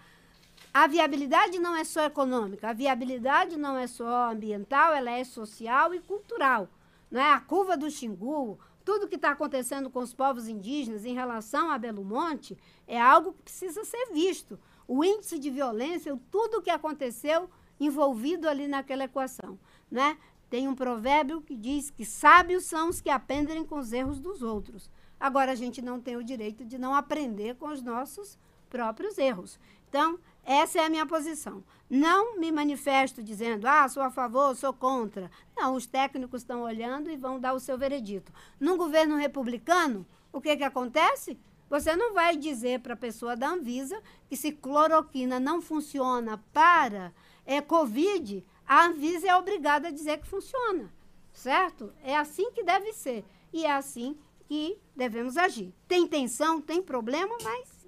Speaker 4: A viabilidade não é só econômica, a viabilidade não é só ambiental, ela é social e cultural. Não é? A curva do Xingu, tudo que está acontecendo com os povos indígenas em relação a Belo Monte é algo que precisa ser visto. O índice de violência, tudo o que aconteceu envolvido ali naquela equação. Né? Tem um provérbio que diz que sábios são os que aprendem com os erros dos outros. Agora, a gente não tem o direito de não aprender com os nossos próprios erros. Então, essa é a minha posição. Não me manifesto dizendo, ah, sou a favor, sou contra. Não, os técnicos estão olhando e vão dar o seu veredito. Num governo republicano, o que, que acontece? Você não vai dizer para a pessoa da Anvisa que se cloroquina não funciona para é, Covid, a Anvisa é obrigada a dizer que funciona. Certo? É assim que deve ser. E é assim que devemos agir. Tem tensão, tem problema, mas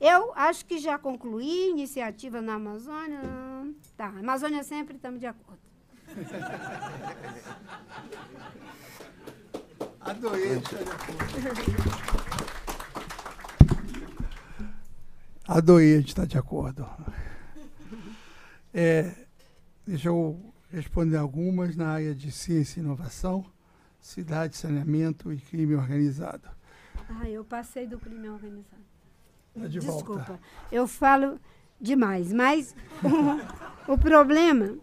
Speaker 4: eu acho que já concluí iniciativa na Amazônia. Tá, Amazônia sempre estamos de acordo.
Speaker 3: Adorei. Adorei, a gente está de acordo. É, deixa eu responder algumas na área de ciência e inovação, cidade, saneamento e crime organizado.
Speaker 4: Ah, eu passei do crime organizado.
Speaker 3: Tá de
Speaker 4: Desculpa.
Speaker 3: volta.
Speaker 4: Eu falo demais, mas o, o problema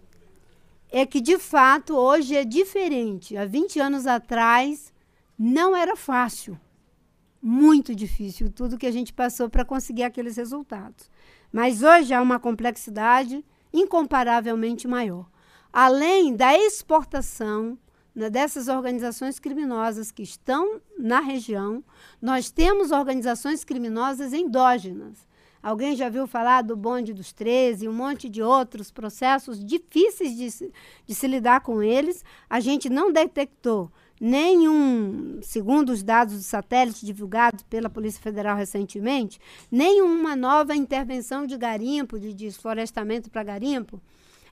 Speaker 4: é que, de fato, hoje é diferente. Há 20 anos atrás, não era fácil. Muito difícil tudo que a gente passou para conseguir aqueles resultados. Mas hoje há uma complexidade incomparavelmente maior. Além da exportação né, dessas organizações criminosas que estão na região, nós temos organizações criminosas endógenas. Alguém já viu falar do bonde dos 13, um monte de outros processos difíceis de se, de se lidar com eles. A gente não detectou nenhum, segundo os dados do satélite divulgados pela Polícia Federal recentemente, nenhuma nova intervenção de garimpo, de desflorestamento para garimpo,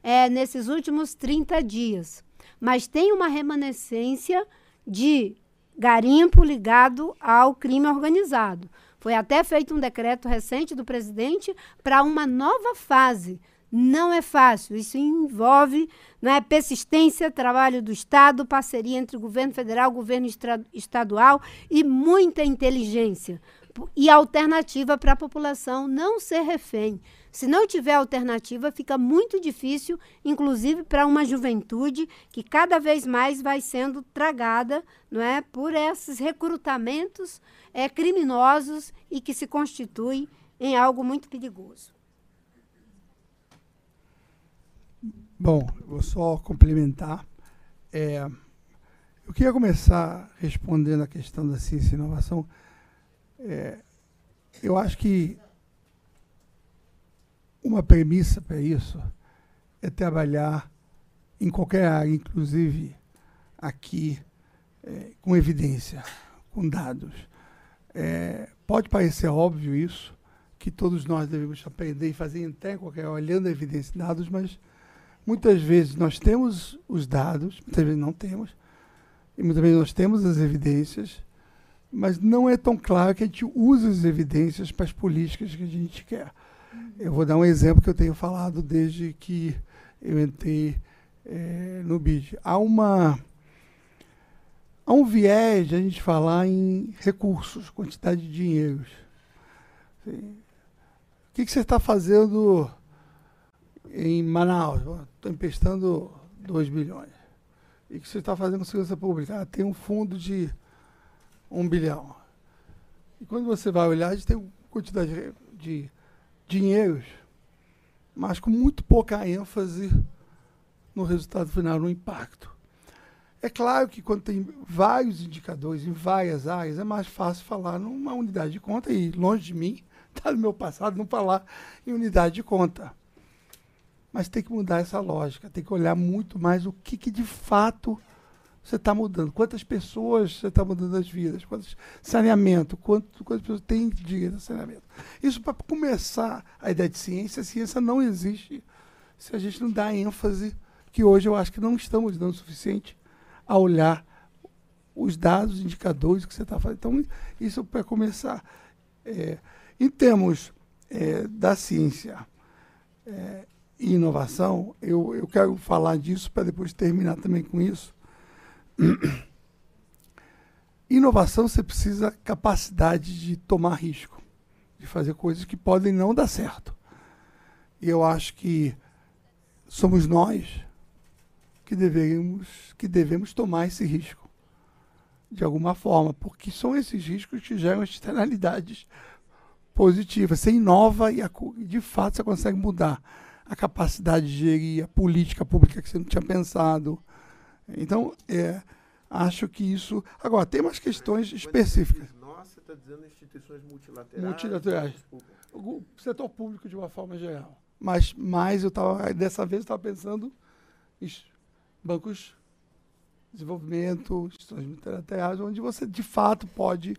Speaker 4: é, nesses últimos 30 dias. Mas tem uma remanescência de garimpo ligado ao crime organizado. Foi até feito um decreto recente do presidente para uma nova fase. Não é fácil, isso envolve né, persistência, trabalho do Estado, parceria entre o governo federal, governo estadual e muita inteligência. E alternativa para a população não ser refém. Se não tiver alternativa, fica muito difícil, inclusive para uma juventude que cada vez mais vai sendo tragada não é, por esses recrutamentos é, criminosos e que se constitui em algo muito perigoso.
Speaker 3: Bom, vou só complementar. É, eu queria começar respondendo a questão da ciência e inovação. É, eu acho que uma premissa para isso é trabalhar em qualquer área, inclusive aqui, é, com evidência, com dados. É, pode parecer óbvio isso, que todos nós devemos aprender e fazer até qualquer olhando a evidência e dados, mas muitas vezes nós temos os dados, muitas vezes não temos, e muitas vezes nós temos as evidências, mas não é tão claro que a gente usa as evidências para as políticas que a gente quer. Eu vou dar um exemplo que eu tenho falado desde que eu entrei é, no BID. Há uma há um viés de a gente falar em recursos, quantidade de dinheiros. O que, que você está fazendo em Manaus? Estou emprestando 2 bilhões. E o que você está fazendo com segurança pública? Ah, tem um fundo de 1 um bilhão. E quando você vai olhar, a gente tem quantidade de dinheiros, mas com muito pouca ênfase no resultado final, no impacto. É claro que quando tem vários indicadores em várias áreas, é mais fácil falar numa unidade de conta, e longe de mim, está no meu passado, não falar em unidade de conta. Mas tem que mudar essa lógica, tem que olhar muito mais o que, que de fato você está mudando, quantas pessoas você está mudando as vidas, quantos saneamento, quantas pessoas têm direito a saneamento. Isso para começar a ideia de ciência, a ciência não existe se a gente não dá ênfase, que hoje eu acho que não estamos dando o suficiente a olhar os dados, os indicadores que você está fazendo. Então, isso para começar. É, em termos é, da ciência é, e inovação, eu, eu quero falar disso para depois terminar também com isso Inovação você precisa capacidade de tomar risco, de fazer coisas que podem não dar certo. E eu acho que somos nós que devemos, que devemos tomar esse risco de alguma forma, porque são esses riscos que geram externalidades positivas. Você inova e, de fato você consegue mudar a capacidade de gerir a política pública que você não tinha pensado, então, é, acho que isso. Agora, tem umas questões específicas.
Speaker 5: Nossa, você está dizendo instituições multilaterais.
Speaker 3: Multilaterais. O setor público de uma forma geral. Mas mais eu estava, dessa vez, estava pensando em bancos de desenvolvimento, instituições multilaterais, onde você de fato pode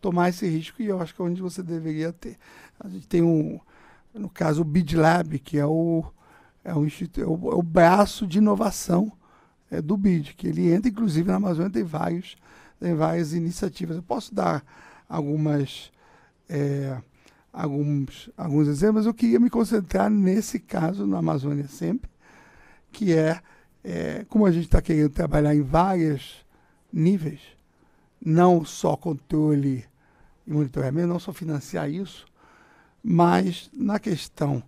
Speaker 3: tomar esse risco e eu acho que é onde você deveria ter. A gente tem um, no caso, o BID Lab, que é o, é, um é, o, é o braço de inovação é, do BID, que ele entra, inclusive, na Amazônia tem, vários, tem várias iniciativas. Eu posso dar algumas, é, alguns, alguns exemplos, eu queria me concentrar nesse caso na Amazônia sempre, que é, é como a gente está querendo trabalhar em vários níveis, não só controle e monitoramento, não só financiar isso, mas na questão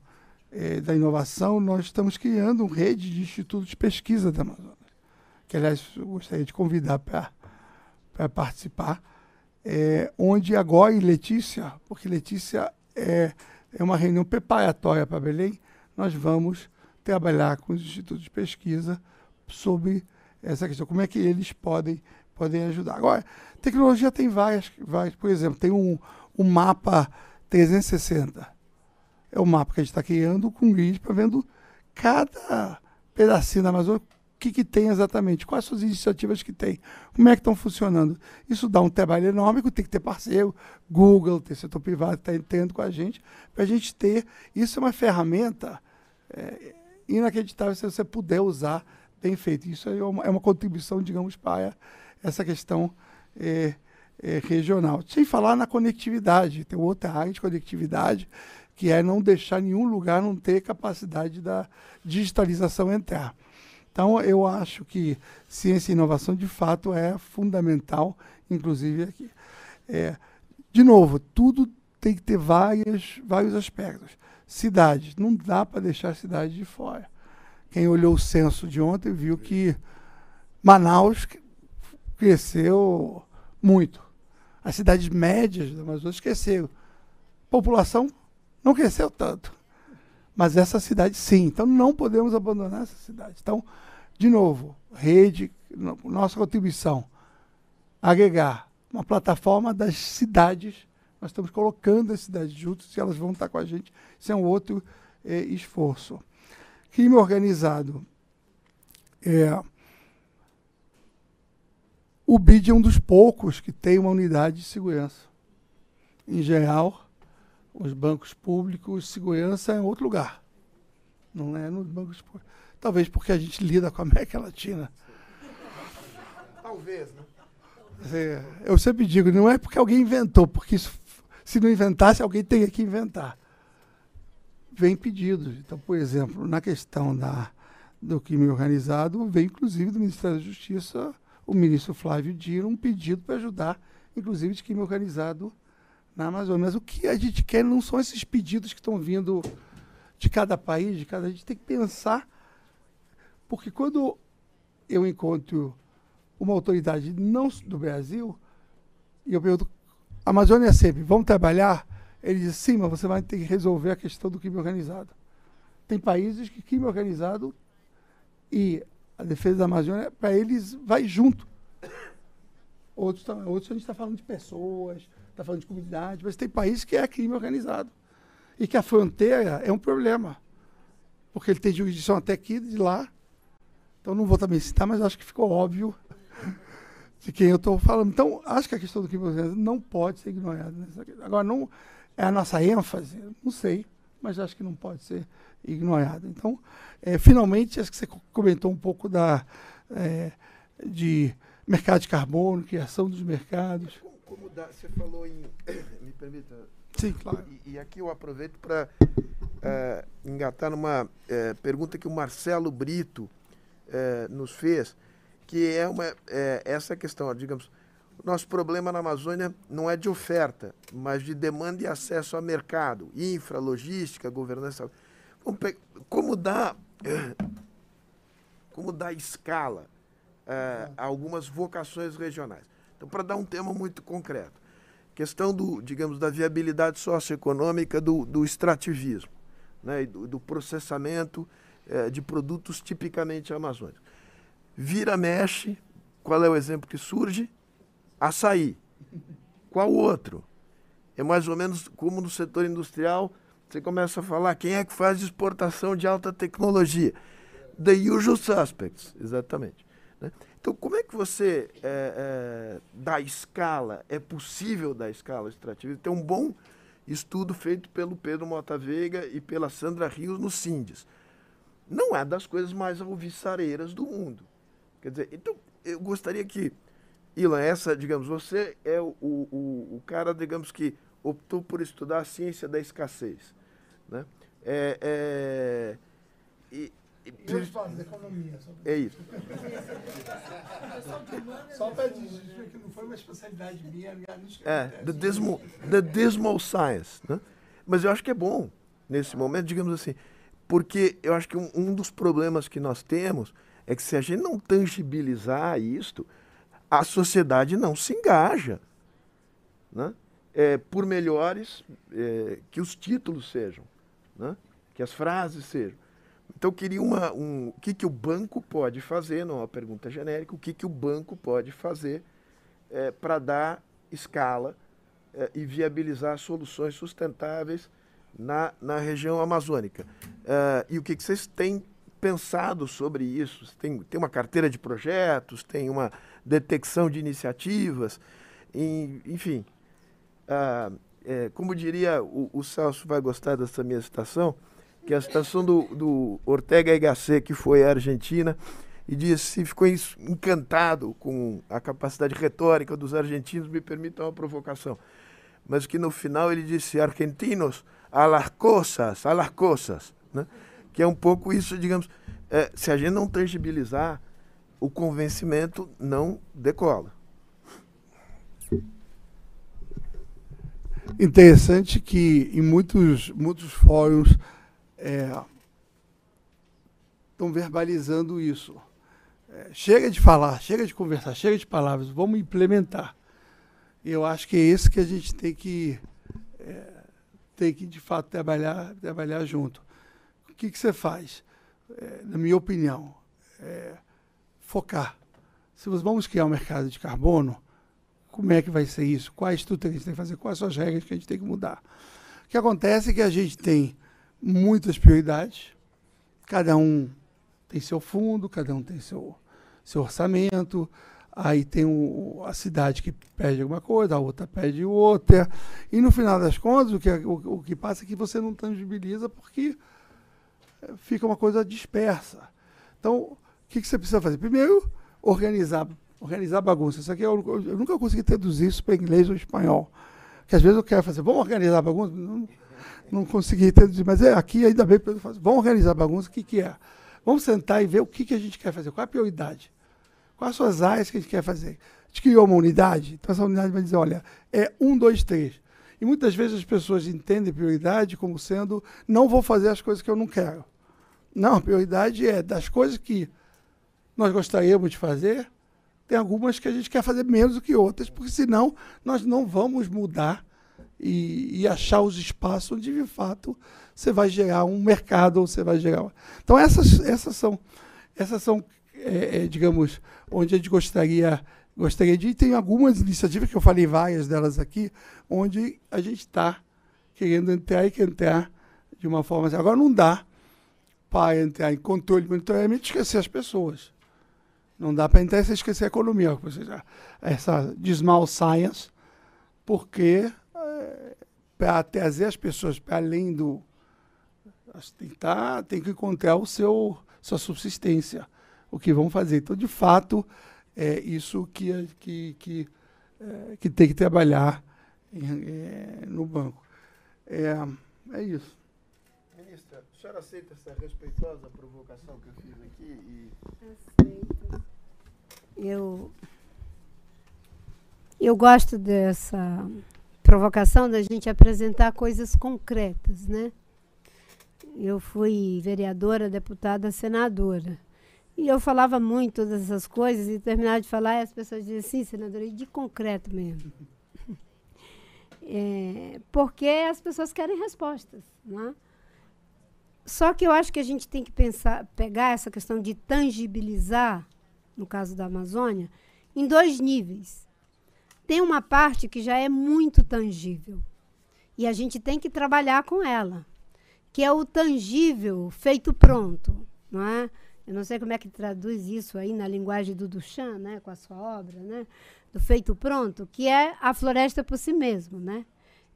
Speaker 3: é, da inovação, nós estamos criando uma rede de institutos de pesquisa da Amazônia, que, aliás, eu gostaria de convidar para participar, é, onde agora em Letícia, porque Letícia é, é uma reunião preparatória para Belém, nós vamos trabalhar com os institutos de pesquisa sobre essa questão, como é que eles podem, podem ajudar. Agora, tecnologia tem várias, várias por exemplo, tem um, um mapa 360. É o mapa que a gente está criando com grid para vendo cada pedacinho da Amazônia, que, que tem exatamente, quais são as iniciativas que tem, como é que estão funcionando. Isso dá um trabalho enorme, tem que ter parceiro, Google, ter setor privado está entrando com a gente, para a gente ter. Isso é uma ferramenta é, inacreditável se você puder usar bem feito. Isso é uma, é uma contribuição, digamos, para essa questão é, é, regional. Sem falar na conectividade, tem outra área de conectividade, que é não deixar nenhum lugar não ter capacidade da digitalização entrar. Então, eu acho que ciência e inovação, de fato, é fundamental, inclusive aqui. É, de novo, tudo tem que ter várias, vários aspectos. Cidade, não dá para deixar a cidade de fora. Quem olhou o censo de ontem viu que Manaus cresceu muito. As cidades médias do Amazonas cresceram. População não cresceu tanto. Mas essa cidade sim. Então não podemos abandonar essa cidade. Então, de novo, rede, nossa contribuição, agregar uma plataforma das cidades. Nós estamos colocando as cidades juntas e elas vão estar com a gente. Isso é um outro é, esforço. Crime organizado. É, o BID é um dos poucos que tem uma unidade de segurança. Em geral, os bancos públicos, segurança é em outro lugar. Não é nos bancos públicos. Talvez porque a gente lida com a América Latina.
Speaker 5: Talvez, né?
Speaker 3: É, eu sempre digo, não é porque alguém inventou, porque isso, se não inventasse, alguém teria que inventar vem pedidos. Então, por exemplo, na questão da, do crime organizado, vem inclusive do Ministério da Justiça o ministro Flávio Dino um pedido para ajudar, inclusive, de crime organizado na Amazônia. Mas o que a gente quer não são esses pedidos que estão vindo de cada país, de cada. A gente tem que pensar, porque quando eu encontro uma autoridade não do Brasil, e eu pergunto, Amazônia é sempre, vamos trabalhar? Ele diz, sim, mas você vai ter que resolver a questão do crime organizado. Tem países que crime organizado e a defesa da Amazônia, para eles, vai junto. Outros, outros a gente está falando de pessoas, está falando de comunidade, mas tem países que é crime organizado. E que a fronteira é um problema. Porque ele tem jurisdição até aqui de lá. Então não vou também citar, mas acho que ficou óbvio de quem eu estou falando. Então, acho que a questão do crime organizado não pode ser ignorada. Agora, não, é a nossa ênfase? Não sei, mas acho que não pode ser ignorada. Então, é, finalmente, acho que você comentou um pouco da, é, de mercado de carbono, criação dos mercados.
Speaker 5: Como, dá, você falou em. Me permita.
Speaker 3: Sim, claro.
Speaker 5: E, e aqui eu aproveito para é, engatar numa é, pergunta que o Marcelo Brito é, nos fez, que é uma, essa questão, digamos, nosso problema na Amazônia não é de oferta, mas de demanda e acesso a mercado, infra, logística, governança. Como dá, como dá escala uh, a algumas vocações regionais? Então, para dar um tema muito concreto, questão do, digamos, da viabilidade socioeconômica do, do extrativismo, né, do, do processamento uh, de produtos tipicamente amazônicos. Vira, mexe, qual é o exemplo que surge? açaí. Qual outro? É mais ou menos como no setor industrial, você começa a falar quem é que faz exportação de alta tecnologia. The usual suspects, exatamente. Né? Então, como é que você é, é, dá escala? É possível dar escala extrativa? Tem um bom estudo feito pelo Pedro Mota Veiga e pela Sandra Rios no Sindes. Não é das coisas mais alvissareiras do mundo. Quer dizer, então, eu gostaria que Ilan, essa, digamos, você é o, o, o cara, digamos que optou por estudar a ciência da escassez. Né? É, é,
Speaker 3: e, e, fazem economia.
Speaker 5: É isso.
Speaker 3: Só para dizer que não foi uma especialidade minha.
Speaker 5: É, the dismal, the dismal science. Né? Mas eu acho que é bom, nesse momento, digamos assim, porque eu acho que um, um dos problemas que nós temos é que se a gente não tangibilizar isto, a sociedade não se engaja. Né? É, por melhores é, que os títulos sejam, né? que as frases sejam. Então, eu queria uma, um, o que, que o banco pode fazer, não é uma pergunta genérica, o que, que o banco pode fazer é, para dar escala é, e viabilizar soluções sustentáveis na, na região amazônica. É, e o que, que vocês têm pensado sobre isso? Tem, tem uma carteira de projetos, tem uma detecção de iniciativas, enfim. Ah, é, como diria o, o, Celso, vai gostar dessa minha citação, que é a citação do, do Ortega y Gasset, que foi à Argentina, e disse, ficou encantado com a capacidade retórica dos argentinos, me permitam uma provocação, mas que no final ele disse, argentinos, a las cosas, a las cosas, né? que é um pouco isso, digamos, é, se a gente não tangibilizar, o convencimento não decola.
Speaker 3: Interessante que em muitos, muitos fóruns estão é, verbalizando isso. É, chega de falar, chega de conversar, chega de palavras, vamos implementar. Eu acho que é isso que a gente tem que, é, tem que de fato, trabalhar, trabalhar junto que, que você faz? É, na minha opinião, é focar. Se nós vamos criar um mercado de carbono, como é que vai ser isso? Quais tudo que a gente tem que fazer? Quais são as regras que a gente tem que mudar? O que acontece é que a gente tem muitas prioridades, cada um tem seu fundo, cada um tem seu, seu orçamento, aí tem o, a cidade que pede alguma coisa, a outra pede outra, e no final das contas o que, o, o que passa é que você não tangibiliza porque fica uma coisa dispersa. Então, o que, que você precisa fazer? Primeiro, organizar, organizar bagunça. Isso aqui eu, eu nunca consegui traduzir isso para inglês ou espanhol. Que às vezes eu quero fazer, vamos organizar bagunça? Não, não consegui traduzir, mas é aqui ainda bem. Vamos organizar a bagunça, o que, que é? Vamos sentar e ver o que, que a gente quer fazer, qual é a prioridade, quais as áreas que a gente quer fazer. A gente criou uma unidade, então essa unidade vai dizer, olha, é um, dois, três. E muitas vezes as pessoas entendem prioridade como sendo não vou fazer as coisas que eu não quero. Não, a prioridade é das coisas que nós gostaríamos de fazer, tem algumas que a gente quer fazer menos do que outras, porque senão nós não vamos mudar e, e achar os espaços onde de fato você vai gerar um mercado ou você vai gerar. Então essas, essas são, essas são é, é, digamos, onde a gente gostaria gostaria de ir. Tem algumas iniciativas que eu falei várias delas aqui, onde a gente está querendo entrar e quer entrar de uma forma assim. Agora não dá para entrar em controle, monitoramento, esquecer as pessoas. Não dá para entrar sem esquecer a economia, essa dismal science, porque é, para trazer as pessoas para além do. Tem que, tá, tem que encontrar o seu sua subsistência, o que vão fazer. Então, de fato, é isso que, que, que, é, que tem que trabalhar em, é, no banco. É, é isso
Speaker 5: senhora aceita essa respeitosa provocação que eu fiz aqui? E...
Speaker 4: Aceito. Eu, eu gosto dessa provocação da gente apresentar coisas concretas, né? Eu fui vereadora, deputada, senadora. E eu falava muito todas essas coisas e terminava de falar e as pessoas diziam, sim, senadora, e de concreto mesmo. É, porque as pessoas querem respostas, né? Só que eu acho que a gente tem que pensar, pegar essa questão de tangibilizar, no caso da Amazônia, em dois níveis. Tem uma parte que já é muito tangível e a gente tem que trabalhar com ela, que é o tangível feito pronto, não é? Eu não sei como é que traduz isso aí na linguagem do Duchamp, né, com a sua obra, né, do feito pronto, que é a floresta por si mesmo, né?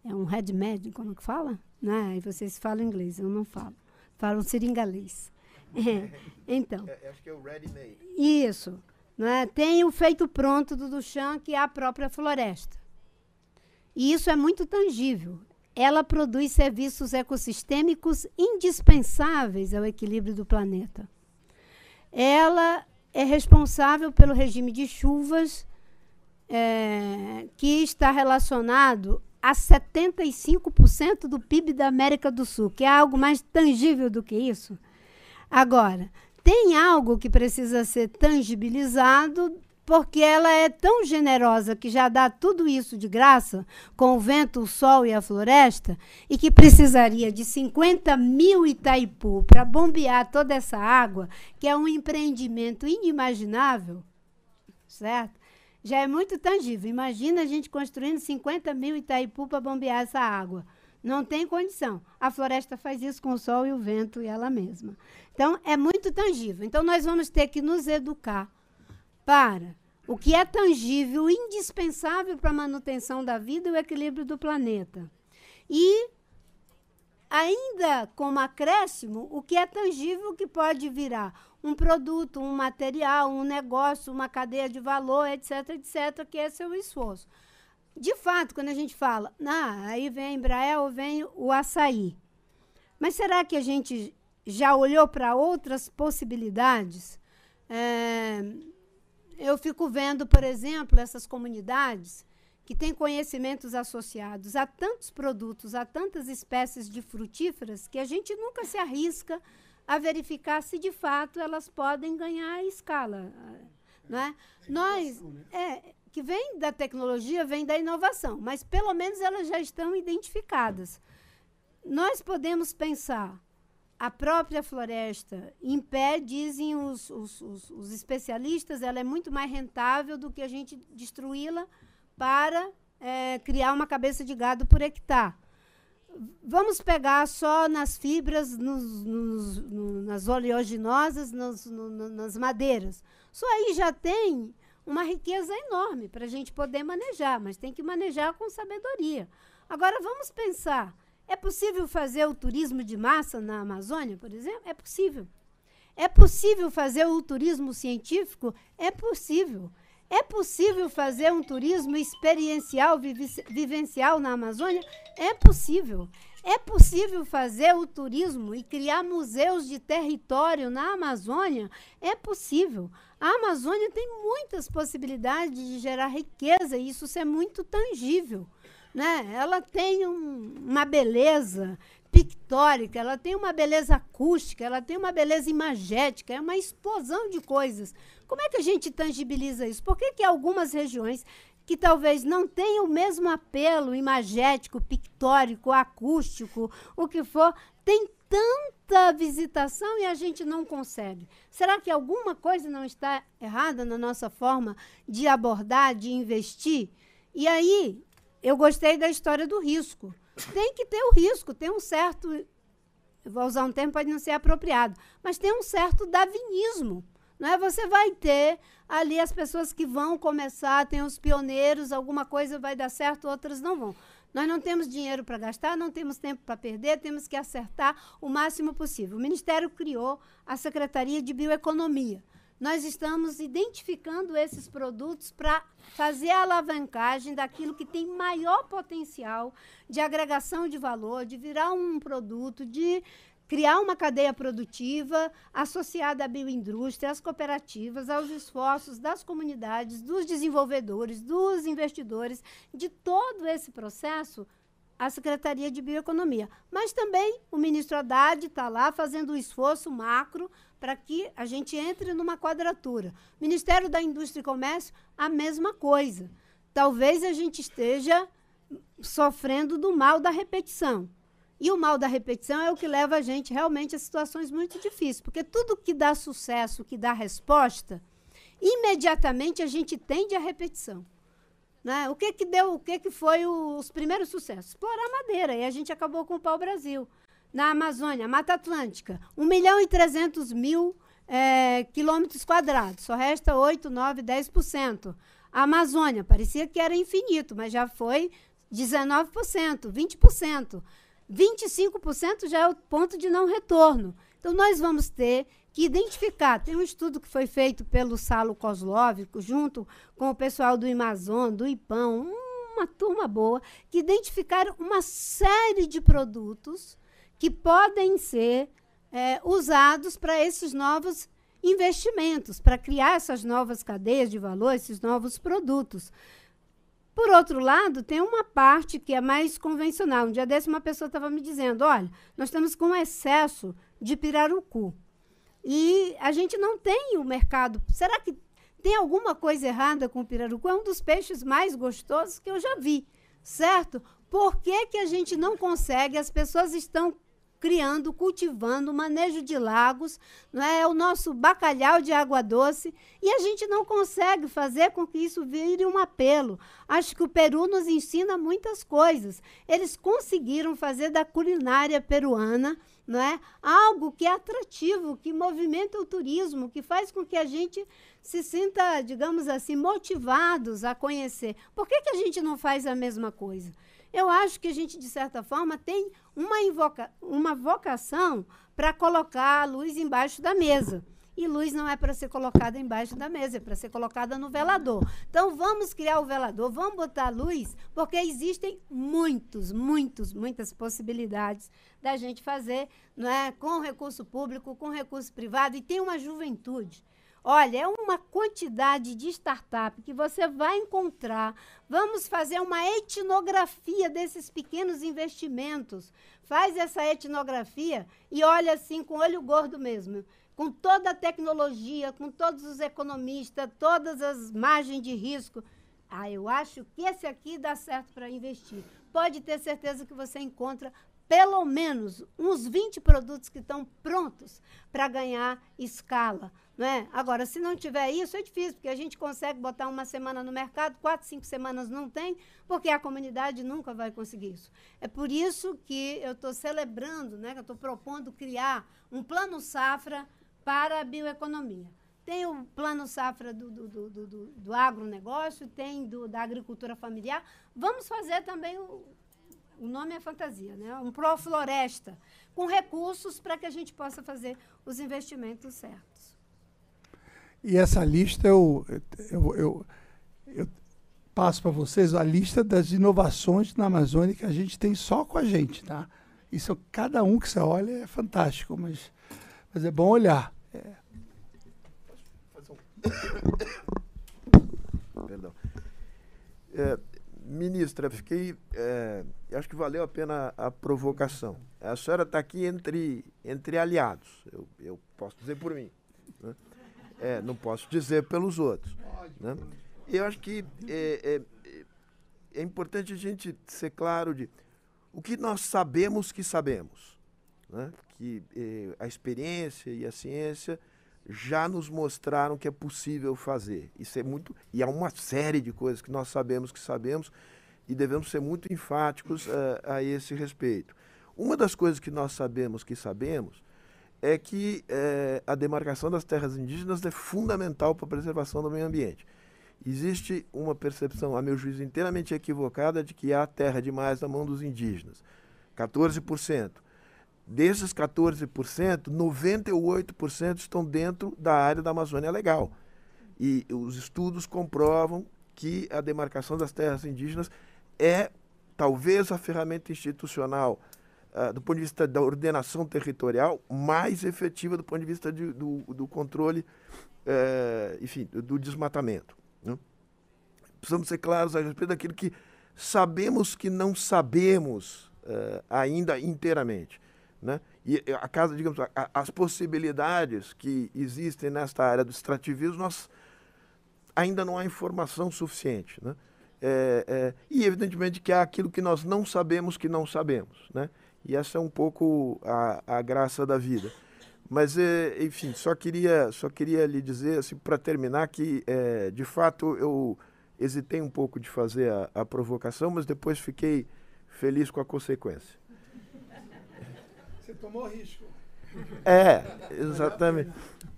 Speaker 4: É um head como que fala? Né? E vocês falam inglês, eu não falo falam seringalês. É, então.
Speaker 5: É, acho que é o ready made.
Speaker 4: Isso. É? Tem o feito pronto do Duchamp, que é a própria floresta. E isso é muito tangível. Ela produz serviços ecossistêmicos indispensáveis ao equilíbrio do planeta. Ela é responsável pelo regime de chuvas é, que está relacionado a 75% do PIB da América do Sul, que é algo mais tangível do que isso. Agora, tem algo que precisa ser tangibilizado, porque ela é tão generosa que já dá tudo isso de graça, com o vento, o sol e a floresta, e que precisaria de 50 mil Itaipu para bombear toda essa água, que é um empreendimento inimaginável, certo? já é muito tangível. Imagina a gente construindo 50 mil Itaipu para bombear essa água. Não tem condição. A floresta faz isso com o sol e o vento e ela mesma. Então, é muito tangível. Então, nós vamos ter que nos educar para o que é tangível, indispensável para a manutenção da vida e o equilíbrio do planeta. E, ainda como acréscimo, o que é tangível que pode virar um produto, um material, um negócio, uma cadeia de valor, etc, etc, que esse é o esforço. De fato, quando a gente fala, ah, aí vem a Embraer ou vem o açaí. Mas será que a gente já olhou para outras possibilidades? É, eu fico vendo, por exemplo, essas comunidades que têm conhecimentos associados a tantos produtos, a tantas espécies de frutíferas, que a gente nunca se arrisca a verificar se de fato elas podem ganhar escala. Não é? Nós, né? é, que vem da tecnologia, vem da inovação, mas pelo menos elas já estão identificadas. Nós podemos pensar a própria floresta, em pé, dizem os, os, os, os especialistas, ela é muito mais rentável do que a gente destruí-la para é, criar uma cabeça de gado por hectare vamos pegar só nas fibras, nos, nos, no, nas oleaginosas, nos, no, nas madeiras. Isso aí já tem uma riqueza enorme para a gente poder manejar, mas tem que manejar com sabedoria. Agora, vamos pensar: é possível fazer o turismo de massa na Amazônia, por exemplo? É possível. É possível fazer o turismo científico? É possível. É possível fazer um turismo experiencial, vivencial na Amazônia? É possível. É possível fazer o turismo e criar museus de território na Amazônia? É possível. A Amazônia tem muitas possibilidades de gerar riqueza e isso é muito tangível. Né? Ela tem um, uma beleza pictórica, ela tem uma beleza acústica, ela tem uma beleza imagética, é uma explosão de coisas. Como é que a gente tangibiliza isso? Por que, que algumas regiões que talvez não tenham o mesmo apelo imagético, pictórico, acústico, o que for, tem tanta visitação e a gente não consegue? Será que alguma coisa não está errada na nossa forma de abordar, de investir? E aí, eu gostei da história do risco. Tem que ter o risco, tem um certo. Vou usar um termo, pode não ser apropriado, mas tem um certo davinismo não é? Você vai ter ali as pessoas que vão começar, tem os pioneiros, alguma coisa vai dar certo, outras não vão. Nós não temos dinheiro para gastar, não temos tempo para perder, temos que acertar o máximo possível. O Ministério criou a Secretaria de Bioeconomia. Nós estamos identificando esses produtos para fazer a alavancagem daquilo que tem maior potencial de agregação de valor, de virar um produto, de criar uma cadeia produtiva associada à bioindústria, às cooperativas, aos esforços das comunidades, dos desenvolvedores, dos investidores, de todo esse processo, a Secretaria de Bioeconomia. Mas também o ministro Haddad está lá fazendo um esforço macro para que a gente entre numa quadratura. Ministério da Indústria e Comércio, a mesma coisa. Talvez a gente esteja sofrendo do mal da repetição. E o mal da repetição é o que leva a gente realmente a situações muito difíceis, porque tudo que dá sucesso, que dá resposta, imediatamente a gente tende à repetição. Né? O que que deu, o que que foi os primeiros sucessos? Explorar madeira, e a gente acabou com o pau-brasil. Na Amazônia, Mata Atlântica, 1 milhão e 300 mil é, quilômetros quadrados, só resta 8, 9, 10%. A Amazônia, parecia que era infinito, mas já foi 19%, 20%. 25% já é o ponto de não retorno. Então, nós vamos ter que identificar. Tem um estudo que foi feito pelo Salo Kozlov, junto com o pessoal do Amazon, do IPAM, uma turma boa que identificaram uma série de produtos que podem ser é, usados para esses novos investimentos, para criar essas novas cadeias de valor, esses novos produtos. Por outro lado, tem uma parte que é mais convencional. Um dia desse, uma pessoa estava me dizendo: olha, nós estamos com excesso de pirarucu. E a gente não tem o mercado. Será que tem alguma coisa errada com o pirarucu? É um dos peixes mais gostosos que eu já vi, certo? Por que, que a gente não consegue? As pessoas estão criando, cultivando, manejo de lagos, não é? é o nosso bacalhau de água doce, e a gente não consegue fazer com que isso vire um apelo. Acho que o Peru nos ensina muitas coisas. Eles conseguiram fazer da culinária peruana não é? algo que é atrativo, que movimenta o turismo, que faz com que a gente se sinta, digamos assim, motivados a conhecer. Por que, que a gente não faz a mesma coisa? eu acho que a gente, de certa forma, tem uma, invoca uma vocação para colocar a luz embaixo da mesa. E luz não é para ser colocada embaixo da mesa, é para ser colocada no velador. Então vamos criar o velador, vamos botar luz, porque existem muitos, muitos, muitas possibilidades da gente fazer, não é, com recurso público, com recurso privado e tem uma juventude Olha, é uma quantidade de startup que você vai encontrar. Vamos fazer uma etnografia desses pequenos investimentos. Faz essa etnografia e olha assim com olho gordo mesmo, com toda a tecnologia, com todos os economistas, todas as margens de risco. Ah, eu acho que esse aqui dá certo para investir. Pode ter certeza que você encontra pelo menos uns 20 produtos que estão prontos para ganhar escala. Né? Agora, se não tiver isso, é difícil, porque a gente consegue botar uma semana no mercado, quatro, cinco semanas não tem, porque a comunidade nunca vai conseguir isso. É por isso que eu estou celebrando, né, que eu estou propondo criar um plano safra para a bioeconomia. Tem o plano safra do, do, do, do, do agronegócio, tem do, da agricultura familiar. Vamos fazer também o, o nome é fantasia, né? um Profloresta, com recursos para que a gente possa fazer os investimentos certos.
Speaker 3: E essa lista eu, eu, eu, eu passo para vocês a lista das inovações na Amazônia que a gente tem só com a gente, tá? Isso, cada um que você olha é fantástico, mas, mas é bom olhar. É.
Speaker 5: Perdão. É, ministra, fiquei. É, acho que valeu a pena a provocação. A senhora está aqui entre, entre aliados, eu, eu posso dizer por mim. Né? É, não posso dizer pelos outros. Né? Eu acho que é, é, é, importante a gente ser claro de o que nós sabemos que sabemos. Né? Que é, a experiência e a ciência já nos mostraram que é possível fazer. Isso é muito. E há uma série de coisas que nós sabemos que sabemos e devemos ser muito enfáticos uh, a esse respeito. Uma das coisas que nós sabemos que sabemos é que é, a demarcação das terras indígenas é fundamental para a preservação do meio ambiente. Existe uma percepção, a meu juízo, inteiramente equivocada de que há terra demais na mão dos indígenas. 14%. Desses 14%, 98% estão dentro da área da Amazônia Legal. E os estudos comprovam que a demarcação das terras indígenas é talvez a ferramenta institucional uh, do ponto de vista da ordenação territorial, mais efetiva do ponto de vista de, do, do, controle, uh, enfim, do, do desmatamento. Né? Precisamos ser claros a respeito daquilo que sabemos que não sabemos uh, ainda inteiramente. Né? E a casa, digamos, a, as possibilidades que existem nesta área do extrativismo, nós ainda não há informação suficiente. Né? É, é, e evidentemente que há aquilo que nós não sabemos que não sabemos. Né? E essa é um pouco a, a graça da vida. Mas, é, enfim, só queria, só queria lhe dizer, assim, para terminar, que é, de fato eu hesitei um pouco de fazer a, a, provocação, mas depois fiquei feliz com a consequência.
Speaker 3: Você tomou risco.
Speaker 5: É, exatamente.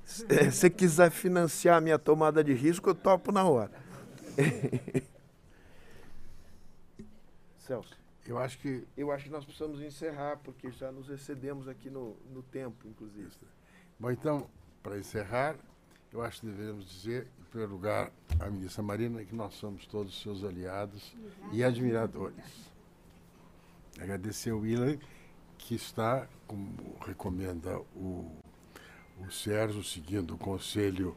Speaker 5: Se você quiser financiar a minha tomada de risco, eu topo na hora. Celso.
Speaker 2: Eu acho que.
Speaker 5: Eu acho que nós precisamos encerrar, porque já nos excedemos aqui no, no tempo, inclusive.
Speaker 2: Bom, então, para encerrar, eu acho que devemos dizer, em primeiro lugar, à ministra Marina, que nós somos todos seus aliados e admiradores. Agradecer ao Willan, que está, como recomenda o, o Sérgio, seguindo o conselho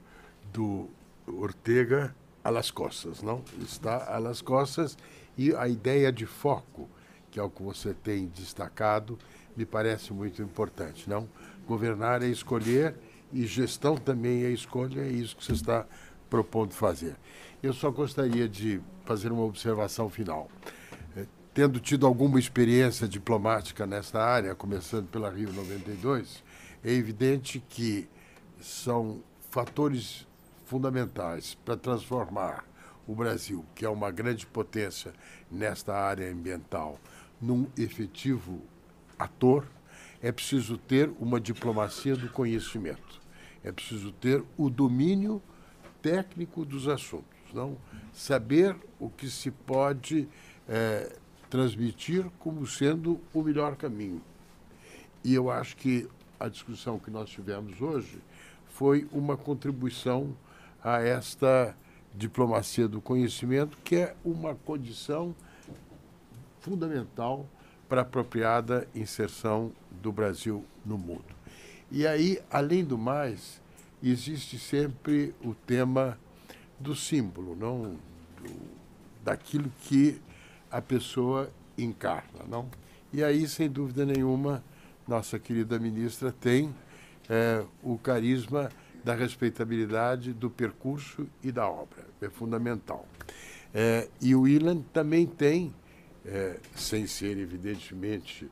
Speaker 2: do Ortega, a las costas, não? Está a las costas e a ideia de foco, que é o que você tem destacado, me parece muito importante, não? Governar é escolher e gestão também é escolha, é isso que você está propondo fazer. Eu só gostaria de fazer uma observação final. Eh, tendo tido alguma experiência diplomática nesta área, começando pela Rio 92, é evidente que são fatores fundamentais para transformar o Brasil, que é uma grande potência nesta área ambiental, num efetivo ator, é preciso ter uma diplomacia do conhecimento. É preciso ter o domínio técnico dos assuntos, não saber o que se pode é, transmitir como sendo o melhor caminho. E eu acho que a discussão que nós tivemos hoje foi uma contribuição a esta diplomacia do conhecimento, que é uma condição fundamental para a apropriada inserção do Brasil no mundo. E aí, além do mais, existe sempre o tema do símbolo, não do, daquilo que a pessoa encarna, não? E aí, sem dúvida nenhuma, nossa querida ministra tem é, o carisma da respeitabilidade do percurso e da obra. É fundamental. É, e o Ilan também tem, é, sem ser evidentemente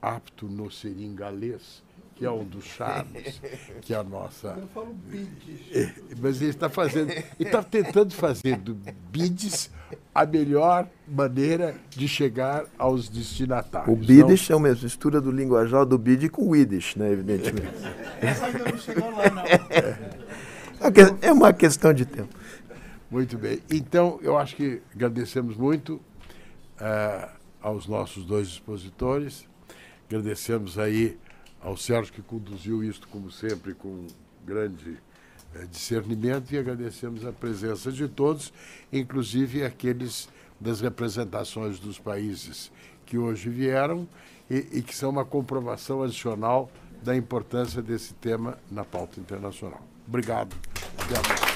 Speaker 2: apto no seringalês, que é um dos charmes, que é a nossa.
Speaker 3: Eu falo bides.
Speaker 2: É, mas ele está fazendo, ele está tentando fazer do bides a melhor maneira de chegar aos destinatários.
Speaker 5: O bides é uma mistura do linguajar do bid com o Yiddish, né, evidentemente.
Speaker 3: Essa ainda não chegou lá, não.
Speaker 5: É uma questão de tempo.
Speaker 2: Muito bem. Então, eu acho que agradecemos muito aos nossos dois expositores. Agradecemos aí ao Sérgio que conduziu isto, como sempre, com grande eh, discernimento e agradecemos a presença de todos, inclusive aqueles das representações dos países que hoje vieram e, e que são uma comprovação adicional da importância desse tema na pauta internacional. Obrigado. Próxima.